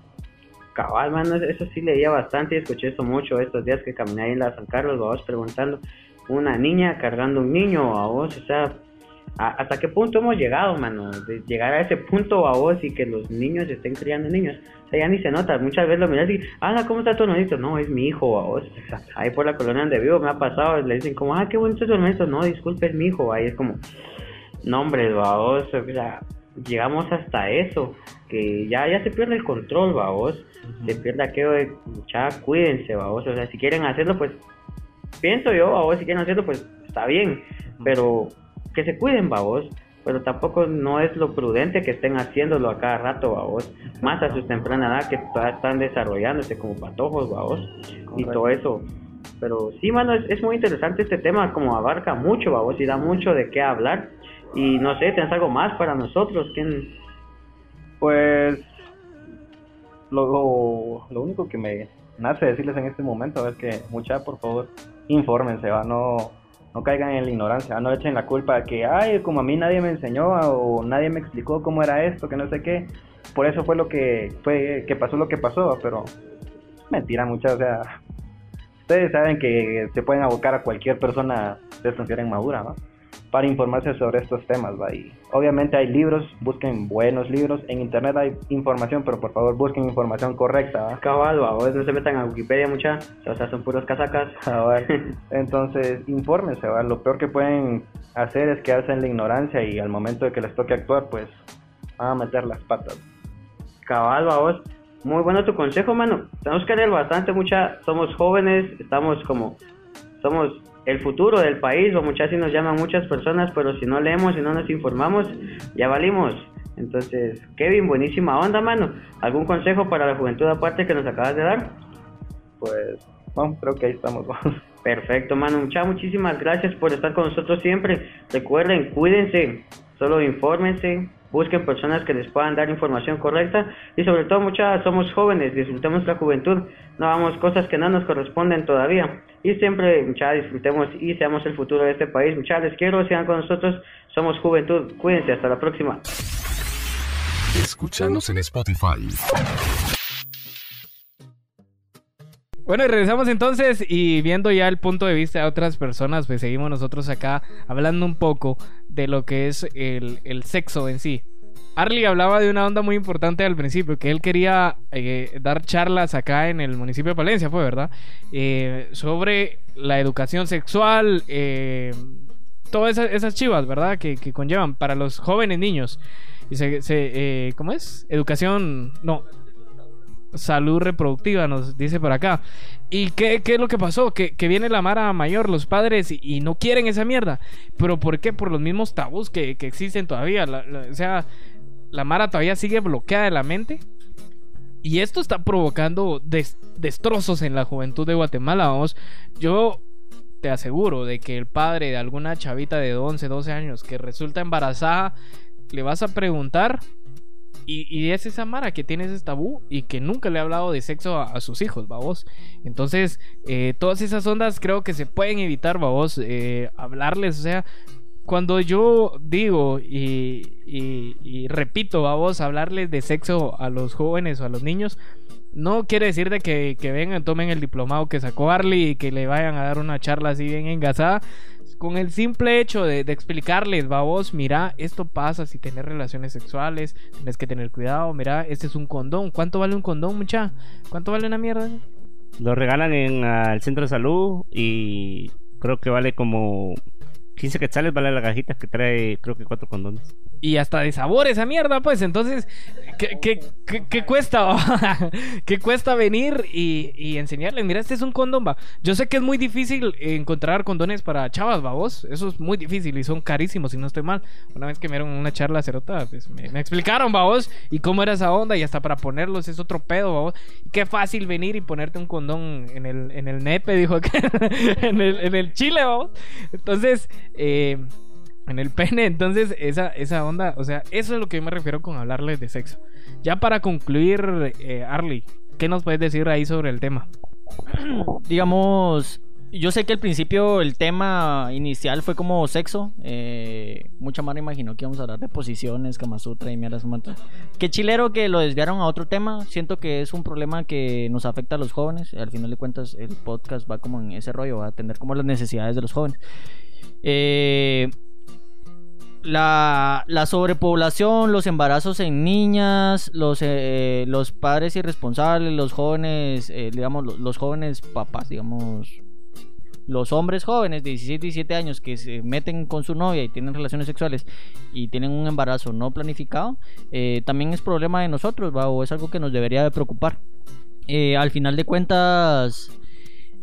Speaker 7: Cabal, mano, eso sí leía bastante y escuché eso mucho estos días que caminé ahí en la San Carlos, vos preguntando, una niña cargando un niño a vos, o sea, ¿a- ¿hasta qué punto hemos llegado, mano? De llegar a ese punto a vos y que los niños estén criando niños. O sea, ya ni se nota, muchas veces lo miras y, ah, ¿cómo está tu hermanito? No, es mi hijo, a vos. Ahí por la colonia donde vivo me ha pasado, le dicen como, ah, qué bonito es tu hermanito. No, disculpe, es mi hijo. Ahí es como, no, hombre, vos, o sea, llegamos hasta eso, que ya, ya se pierde el control, vos. Se pierde aquello de, ya, cuídense, vos. O sea, si quieren hacerlo, pues, pienso yo, vos, si quieren hacerlo, pues, está bien. Pero que se cuiden, vos. Pero tampoco no es lo prudente que estén haciéndolo a cada rato, vos. Más a su temprana edad que todavía están desarrollándose como patojos, vos. Y todo eso. Pero sí, mano, es, es muy interesante este tema, como abarca mucho, vos, y da mucho de qué hablar. Y no sé, ¿tienes algo más para nosotros? ¿Quién?
Speaker 10: Pues lo, lo, lo único que me nace decirles en este momento es que mucha por favor infórmense, va, no, no caigan en la ignorancia, no echen la culpa de que, ay, como a mí nadie me enseñó o nadie me explicó cómo era esto, que no sé qué, por eso fue lo que fue que pasó lo que pasó, pero mentira mucha, o sea, ustedes saben que se pueden abocar a cualquier persona de estancia inmadura, ¿no? Para informarse sobre estos temas, ¿va? Y obviamente hay libros, busquen buenos libros, en internet hay información, pero por favor busquen información correcta, ¿va?
Speaker 7: Cabal, vos, no se metan a Wikipedia mucha, o sea, son puros casacas. <laughs>
Speaker 10: Cabal. Entonces, infórmense, ¿va? Lo peor que pueden hacer es quedarse en la ignorancia y al momento de que les toque actuar, pues van a meter las patas.
Speaker 7: Cabal, vos. Muy bueno tu consejo, mano. Tenemos que leer bastante, mucha. Somos jóvenes, estamos como. Somos el futuro del país, o muchas si nos llaman muchas personas, pero si no leemos y no nos informamos, ya valimos. Entonces, Kevin, buenísima onda, mano. ¿Algún consejo para la juventud aparte que nos acabas de dar?
Speaker 10: Pues, bueno, creo que ahí estamos. <laughs>
Speaker 7: Perfecto, mano. Muchas, muchísimas gracias por estar con nosotros siempre. Recuerden, cuídense, solo infórmense, busquen personas que les puedan dar información correcta y sobre todo muchas somos jóvenes, disfrutemos la juventud, no hagamos cosas que no nos corresponden todavía y siempre muchas disfrutemos y seamos el futuro de este país. Muchas les quiero, sigan con nosotros, somos juventud, cuídense, hasta la próxima.
Speaker 2: Escúchanos en Spotify.
Speaker 4: Bueno, y regresamos entonces y viendo ya el punto de vista de otras personas, pues seguimos nosotros acá hablando un poco de lo que es el, el sexo en sí. Arlie hablaba de una onda muy importante al principio, que él quería eh, dar charlas acá en el municipio de Palencia, fue verdad, eh, sobre la educación sexual, eh, todas esas, chivas, ¿verdad? Que, que conllevan para los jóvenes niños. Y se, ¿Cómo es? Educación, no, salud reproductiva, nos dice por acá. ¿Y qué, qué es lo que pasó? Que, que viene la Mara mayor, los padres, y, no quieren esa mierda. ¿Pero por qué? Por los mismos tabús que, que existen todavía. O sea, la Mara todavía sigue bloqueada de la mente. Y esto está provocando des- destrozos en la juventud de Guatemala, vamos. Yo te aseguro de que el padre de alguna chavita de 11, 12 años que resulta embarazada, le vas a preguntar y, es esa Mara que tiene ese tabú y que nunca le ha hablado de sexo a, a sus hijos, babos. Entonces, eh, todas esas ondas creo que se pueden evitar, babos. eh, hablarles, o sea, cuando yo digo y, y- y repito, babos, hablarles de sexo a los jóvenes o a los niños, no quiere decir de que, que vengan, tomen el diplomado que sacó Arlie y que le vayan a dar una charla así bien engasada. Con el simple hecho de, de explicarles, babos, mira, esto pasa si tenés relaciones sexuales, tienes que tener cuidado, mira, este es un condón. ¿Cuánto vale un condón, mucha? ¿Cuánto vale una mierda?
Speaker 5: Lo regalan en el centro de salud y creo que vale como 15 quetzales, vale la cajita que trae creo que cuatro condones.
Speaker 4: Y hasta de sabor esa mierda, pues. Entonces, ¿qué, qué, qué- qué cuesta? <laughs> ¿Qué cuesta venir y, y enseñarles? Mira, este es un condón, va. Yo sé que es muy difícil encontrar condones para chavas, va vos. Eso es muy difícil y son carísimos, si no estoy mal. Una vez que me dieron una charla cerota, pues me, explicaron, va vos, y cómo era esa onda. Y hasta para ponerlos es otro pedo, va vos. Qué fácil venir y ponerte un condón en el, en el nepe, dijo que <laughs> en, el, en el chile, va vos. Entonces, eh, en el pene, <laughs> entonces esa, esa onda, o sea, eso es lo que yo me refiero con hablarles de sexo. Ya para concluir, eh, ¿qué nos puedes decir ahí sobre el tema? <clears throat>
Speaker 6: digamos, yo sé que al principio el tema inicial fue como sexo. eh, mucha mara imaginó que íbamos a hablar de posiciones, Kama Sutra y mierdas montón. Qué chilero que lo desviaron a otro tema. Siento que es un problema que nos afecta a los jóvenes. Al final de cuentas, el podcast va como en ese rollo, va a atender como las necesidades de los jóvenes. Eh, la, la sobrepoblación, los embarazos en niñas, los, eh, los padres irresponsables, los jóvenes, eh, digamos, los, jóvenes papás, digamos, los hombres jóvenes de 16, 17 años que se meten con su novia y tienen relaciones sexuales y tienen un embarazo no planificado, eh, también es problema de nosotros, ¿va? o es algo que nos debería de preocupar. Eh, al final de cuentas,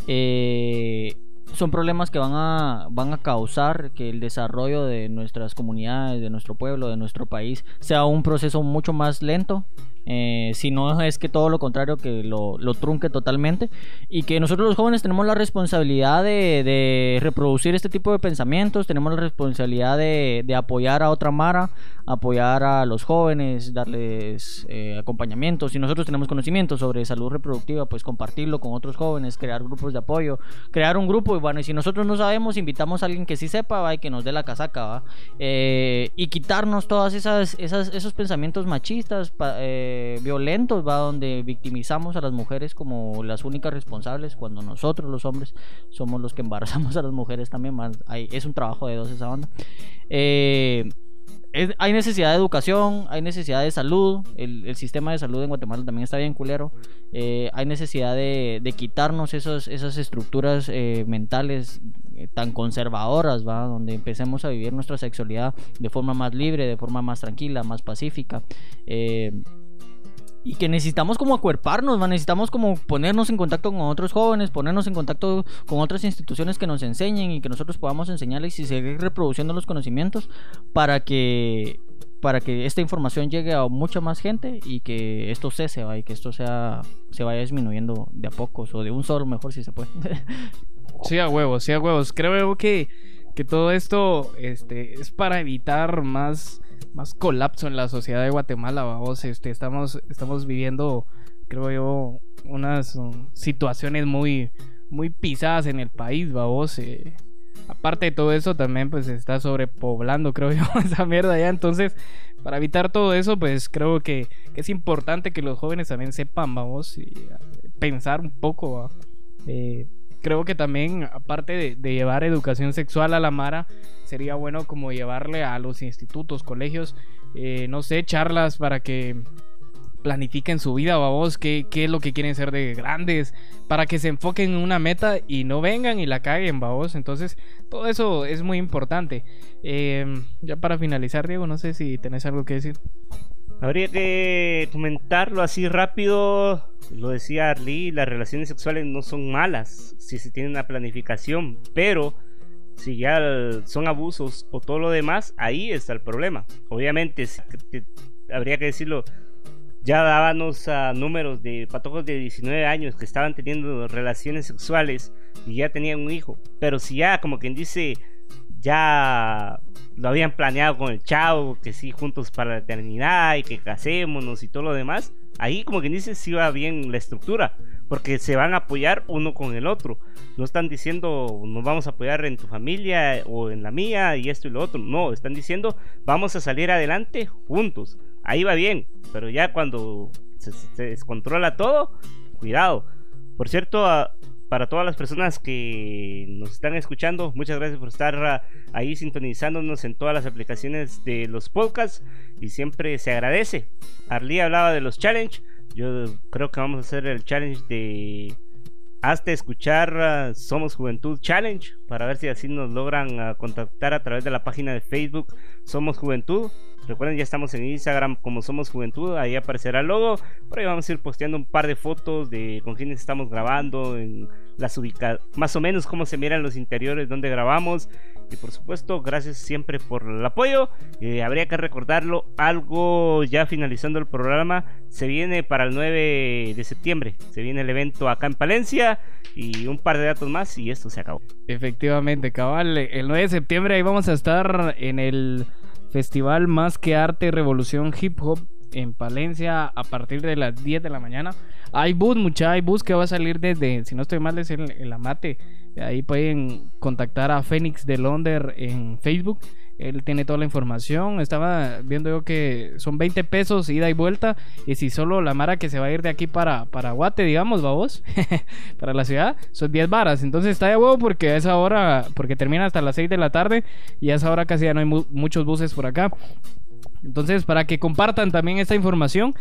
Speaker 6: eh, son problemas que van a, van a causar que el desarrollo de nuestras comunidades, de nuestro pueblo, de nuestro país, sea un proceso mucho más lento. Eh, si no es que todo lo contrario, que lo, lo trunque totalmente. Y que nosotros los jóvenes tenemos la responsabilidad de, de reproducir este tipo de pensamientos, tenemos la responsabilidad de, de apoyar a otra Mara, apoyar a los jóvenes, darles eh, acompañamiento. Si nosotros tenemos conocimiento sobre salud reproductiva, pues compartirlo con otros jóvenes, crear grupos de apoyo, crear un grupo. Y bueno, y si nosotros no sabemos, invitamos a alguien que sí sepa ¿va? y que nos dé la casaca. ¿va? Eh, y quitarnos todas esas, esas esos pensamientos machistas, pa- eh, violentos, ¿va? donde victimizamos a las mujeres como las únicas responsables, cuando nosotros los hombres somos los que embarazamos a las mujeres también. ¿va? Hay- es un trabajo de dos esa onda. Eh, hay necesidad de educación, hay necesidad de salud, el, sistema de salud en Guatemala también está bien culero, eh, hay necesidad de, quitarnos esos, esas estructuras eh, mentales eh, tan conservadoras, ¿va? donde empecemos a vivir nuestra sexualidad de forma más libre, de forma más tranquila, más pacífica. eh, y que necesitamos como acuerparnos, ¿va? necesitamos como ponernos en contacto con otros jóvenes, ponernos en contacto con otras instituciones que nos enseñen y que nosotros podamos enseñarles y seguir reproduciendo los conocimientos para que para que esta información llegue a mucha más gente y que esto cese ¿va? y que esto sea se vaya disminuyendo de a pocos o de un solo mejor si se puede. <laughs>
Speaker 4: Sí, a huevos, sí, a huevos. Creo que, que todo esto este, es para evitar más, más colapso en la sociedad de Guatemala, vamos. Este, estamos, estamos viviendo, creo yo, unas um, situaciones muy, muy pisadas en el país, vamos. Eh, aparte de todo eso, también pues se está sobrepoblando, <laughs> creo yo, esa mierda ya. Entonces, para evitar todo eso, pues creo que, es importante que los jóvenes también sepan, vamos, y eh, pensar un poco, ¿va? Eh, creo que también, aparte de, llevar educación sexual a la Mara, sería bueno como llevarle a los institutos, colegios, eh, no sé, charlas para que planifiquen su vida, vos, qué, qué es lo que quieren ser de grandes, para que se enfoquen en una meta y no vengan y la caguen, vos. Entonces, todo eso es muy importante. Eh, ya para finalizar, Diego, no sé si tenés algo que decir.
Speaker 5: Habría que comentarlo así rápido. Lo decía Arlie, las relaciones sexuales no son malas si se tiene una planificación, pero si ya son abusos o todo lo demás, ahí está el problema. Obviamente, habría que decirlo, ya dábamos uh, números de patojos de 19 años que estaban teniendo relaciones sexuales y ya tenían un hijo. Pero si ya, como quien dice, ya lo habían planeado con el chavo, que sí, juntos para la eternidad y que casémonos y todo lo demás, ahí como quien dice, sí va bien la estructura, porque se van a apoyar uno con el otro. No están diciendo nos vamos a apoyar en tu familia o en la mía y esto y lo otro. No, están diciendo vamos a salir adelante juntos. Ahí va bien, pero ya cuando se, se descontrola todo, cuidado. Por cierto, para todas las personas que nos están escuchando, muchas gracias por estar ahí sintonizándonos en todas las aplicaciones de los podcasts y siempre se agradece. Arlie hablaba de los challenge, yo creo que vamos a hacer el challenge de hasta escuchar Somos Juventud Challenge para ver si así nos logran contactar a través de la página de Facebook Somos Juventud Recuerden, ya estamos en Instagram como Somos Juventud, ahí aparecerá el logo. Por ahí vamos a ir posteando un par de fotos de con quienes estamos grabando, en las ubica más o menos cómo se miran los interiores donde grabamos. Y por supuesto, gracias siempre por el apoyo. Eh, habría que recordarlo, algo ya finalizando el programa, se viene para el 9 de septiembre. Se viene el evento acá en Palencia y un par de datos más y esto se acabó.
Speaker 4: Efectivamente, cabal, el 9 de septiembre ahí vamos a estar en el Festival Más que Arte Revolución Hip Hop en Palencia a partir de las 10 de la mañana. Hay bus, mucha hay bus que va a salir desde, si no estoy mal, es el, el Amate. Ahí pueden contactar a Fénix de Londres en Facebook. Él tiene toda la información. Estaba viendo yo que son 20 pesos ida y vuelta. Y si solo la Mara que se va a ir de aquí para, para Guate, digamos, vos, <laughs> para la ciudad, son 10 varas. Entonces está de huevo porque a esa hora, porque termina hasta las 6 de la tarde. Y a esa hora casi ya no hay mu muchos buses por acá. Entonces, para que compartan también esta información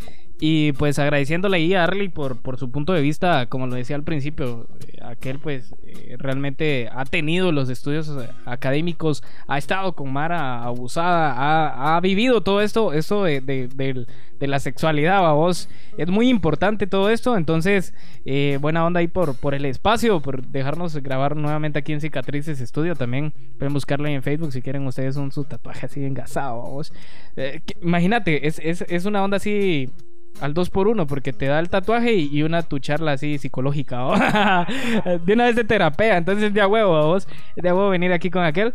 Speaker 4: y pues agradeciéndole ahí a Arley por, por su punto de vista, como lo decía al principio, eh, aquel pues eh, realmente ha tenido los estudios eh, académicos, ha estado con Mara abusada, ha, ha vivido todo esto, esto de, de, de, la sexualidad, vos. Es muy importante todo esto, entonces eh, buena onda ahí por, por el espacio, por dejarnos grabar nuevamente aquí en Cicatrices Estudio también. Pueden buscarlo ahí en Facebook si quieren ustedes un su tatuaje así engasado, vos. Imagínate, es, es, es una onda así al 2 por 1 porque te da el tatuaje y, una tu charla así psicológica <laughs> de una vez de terapia entonces de a huevo vos de a huevo venir aquí con aquel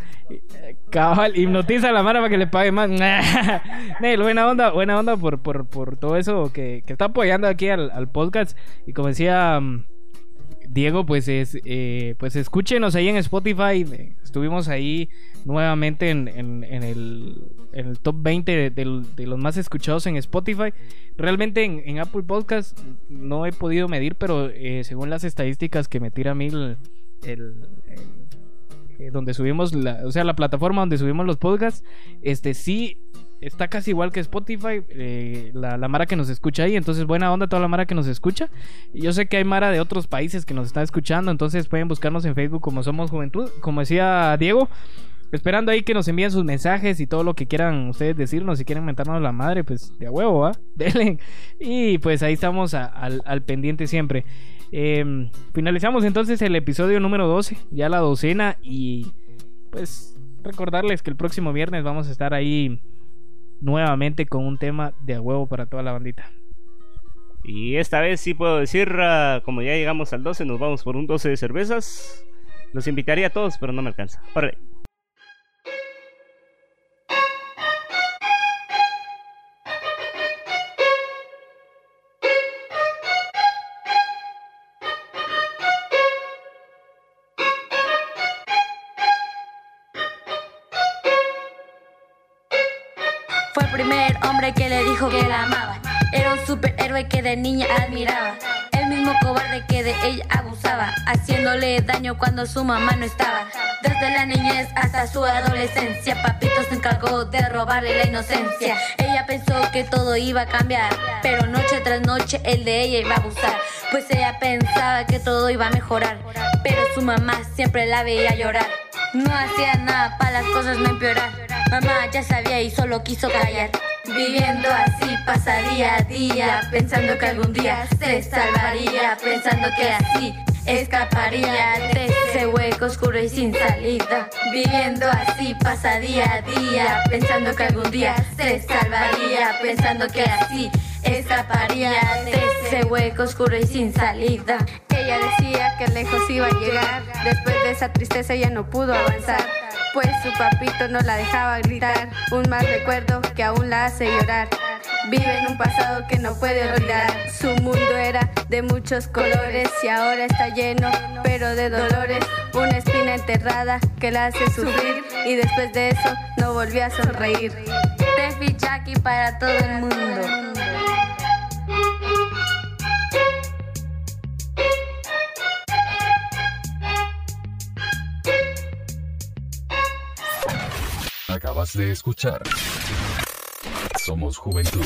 Speaker 4: cabal hipnotiza a la mano para que le pague más. <laughs> Nel, buena onda buena onda por, por, por todo eso que, que está apoyando aquí al, al, podcast. Y como decía Diego, pues es, eh, pues escúchenos ahí en Spotify. Estuvimos ahí nuevamente en, el, top 20 de, los más escuchados en Spotify. Realmente en, Apple Podcast no he podido medir, pero eh, según las estadísticas que me tira a mí el, eh, donde subimos, la, o sea, la plataforma donde subimos los podcasts, este sí está casi igual que Spotify, eh, la, Mara que nos escucha ahí. Entonces, buena onda toda la Mara que nos escucha. Yo sé que hay Mara de otros países que nos está escuchando. Entonces, pueden buscarnos en Facebook como Somos Juventud. Como decía Diego, esperando ahí que nos envíen sus mensajes y todo lo que quieran ustedes decirnos. Si quieren mentarnos la madre, pues de huevo, ¿va? <laughs> Denle. Y pues ahí estamos al, pendiente siempre. Eh, finalizamos entonces el episodio número 12, ya la docena. Y pues recordarles que el próximo viernes vamos a estar ahí nuevamente con un tema de huevo para toda la bandita.
Speaker 5: Y esta vez sí puedo decir, uh, como ya llegamos al 12, nos vamos por un 12 de cervezas. Los invitaría a todos, pero no me alcanza. Órale.
Speaker 11: Hombre que le dijo que la amaba. Era un superhéroe que de niña admiraba. El mismo cobarde que de ella abusaba, haciéndole daño cuando su mamá no estaba. Desde la niñez hasta su adolescencia, Papito se encargó de robarle la inocencia. Ella pensó que todo iba a cambiar, pero noche tras noche el de ella iba a abusar. Pues ella pensaba que todo iba a mejorar, pero su mamá siempre la veía llorar. No hacía nada para las cosas no empeorar. Mamá ya sabía y solo quiso callar. Viviendo así pasa día a día, pensando que algún día se salvaría, pensando que así escaparía de ese hueco oscuro y sin salida. Viviendo así pasa día a día, pensando que algún día se salvaría, pensando que así escaparía de ese hueco oscuro y sin salida.
Speaker 12: Ella decía que lejos iba a llegar, después de esa tristeza ella no pudo avanzar. Pues su papito no la dejaba gritar, un mal recuerdo que aún la hace llorar. Vive en un pasado que no puede olvidar. Su mundo era de muchos colores y ahora está lleno, pero de dolores. Una espina enterrada que la hace sufrir y después de eso no volvió a sonreír.
Speaker 11: Tefi Jackie para todo el mundo.
Speaker 2: Acabas de escuchar Somos Juventud.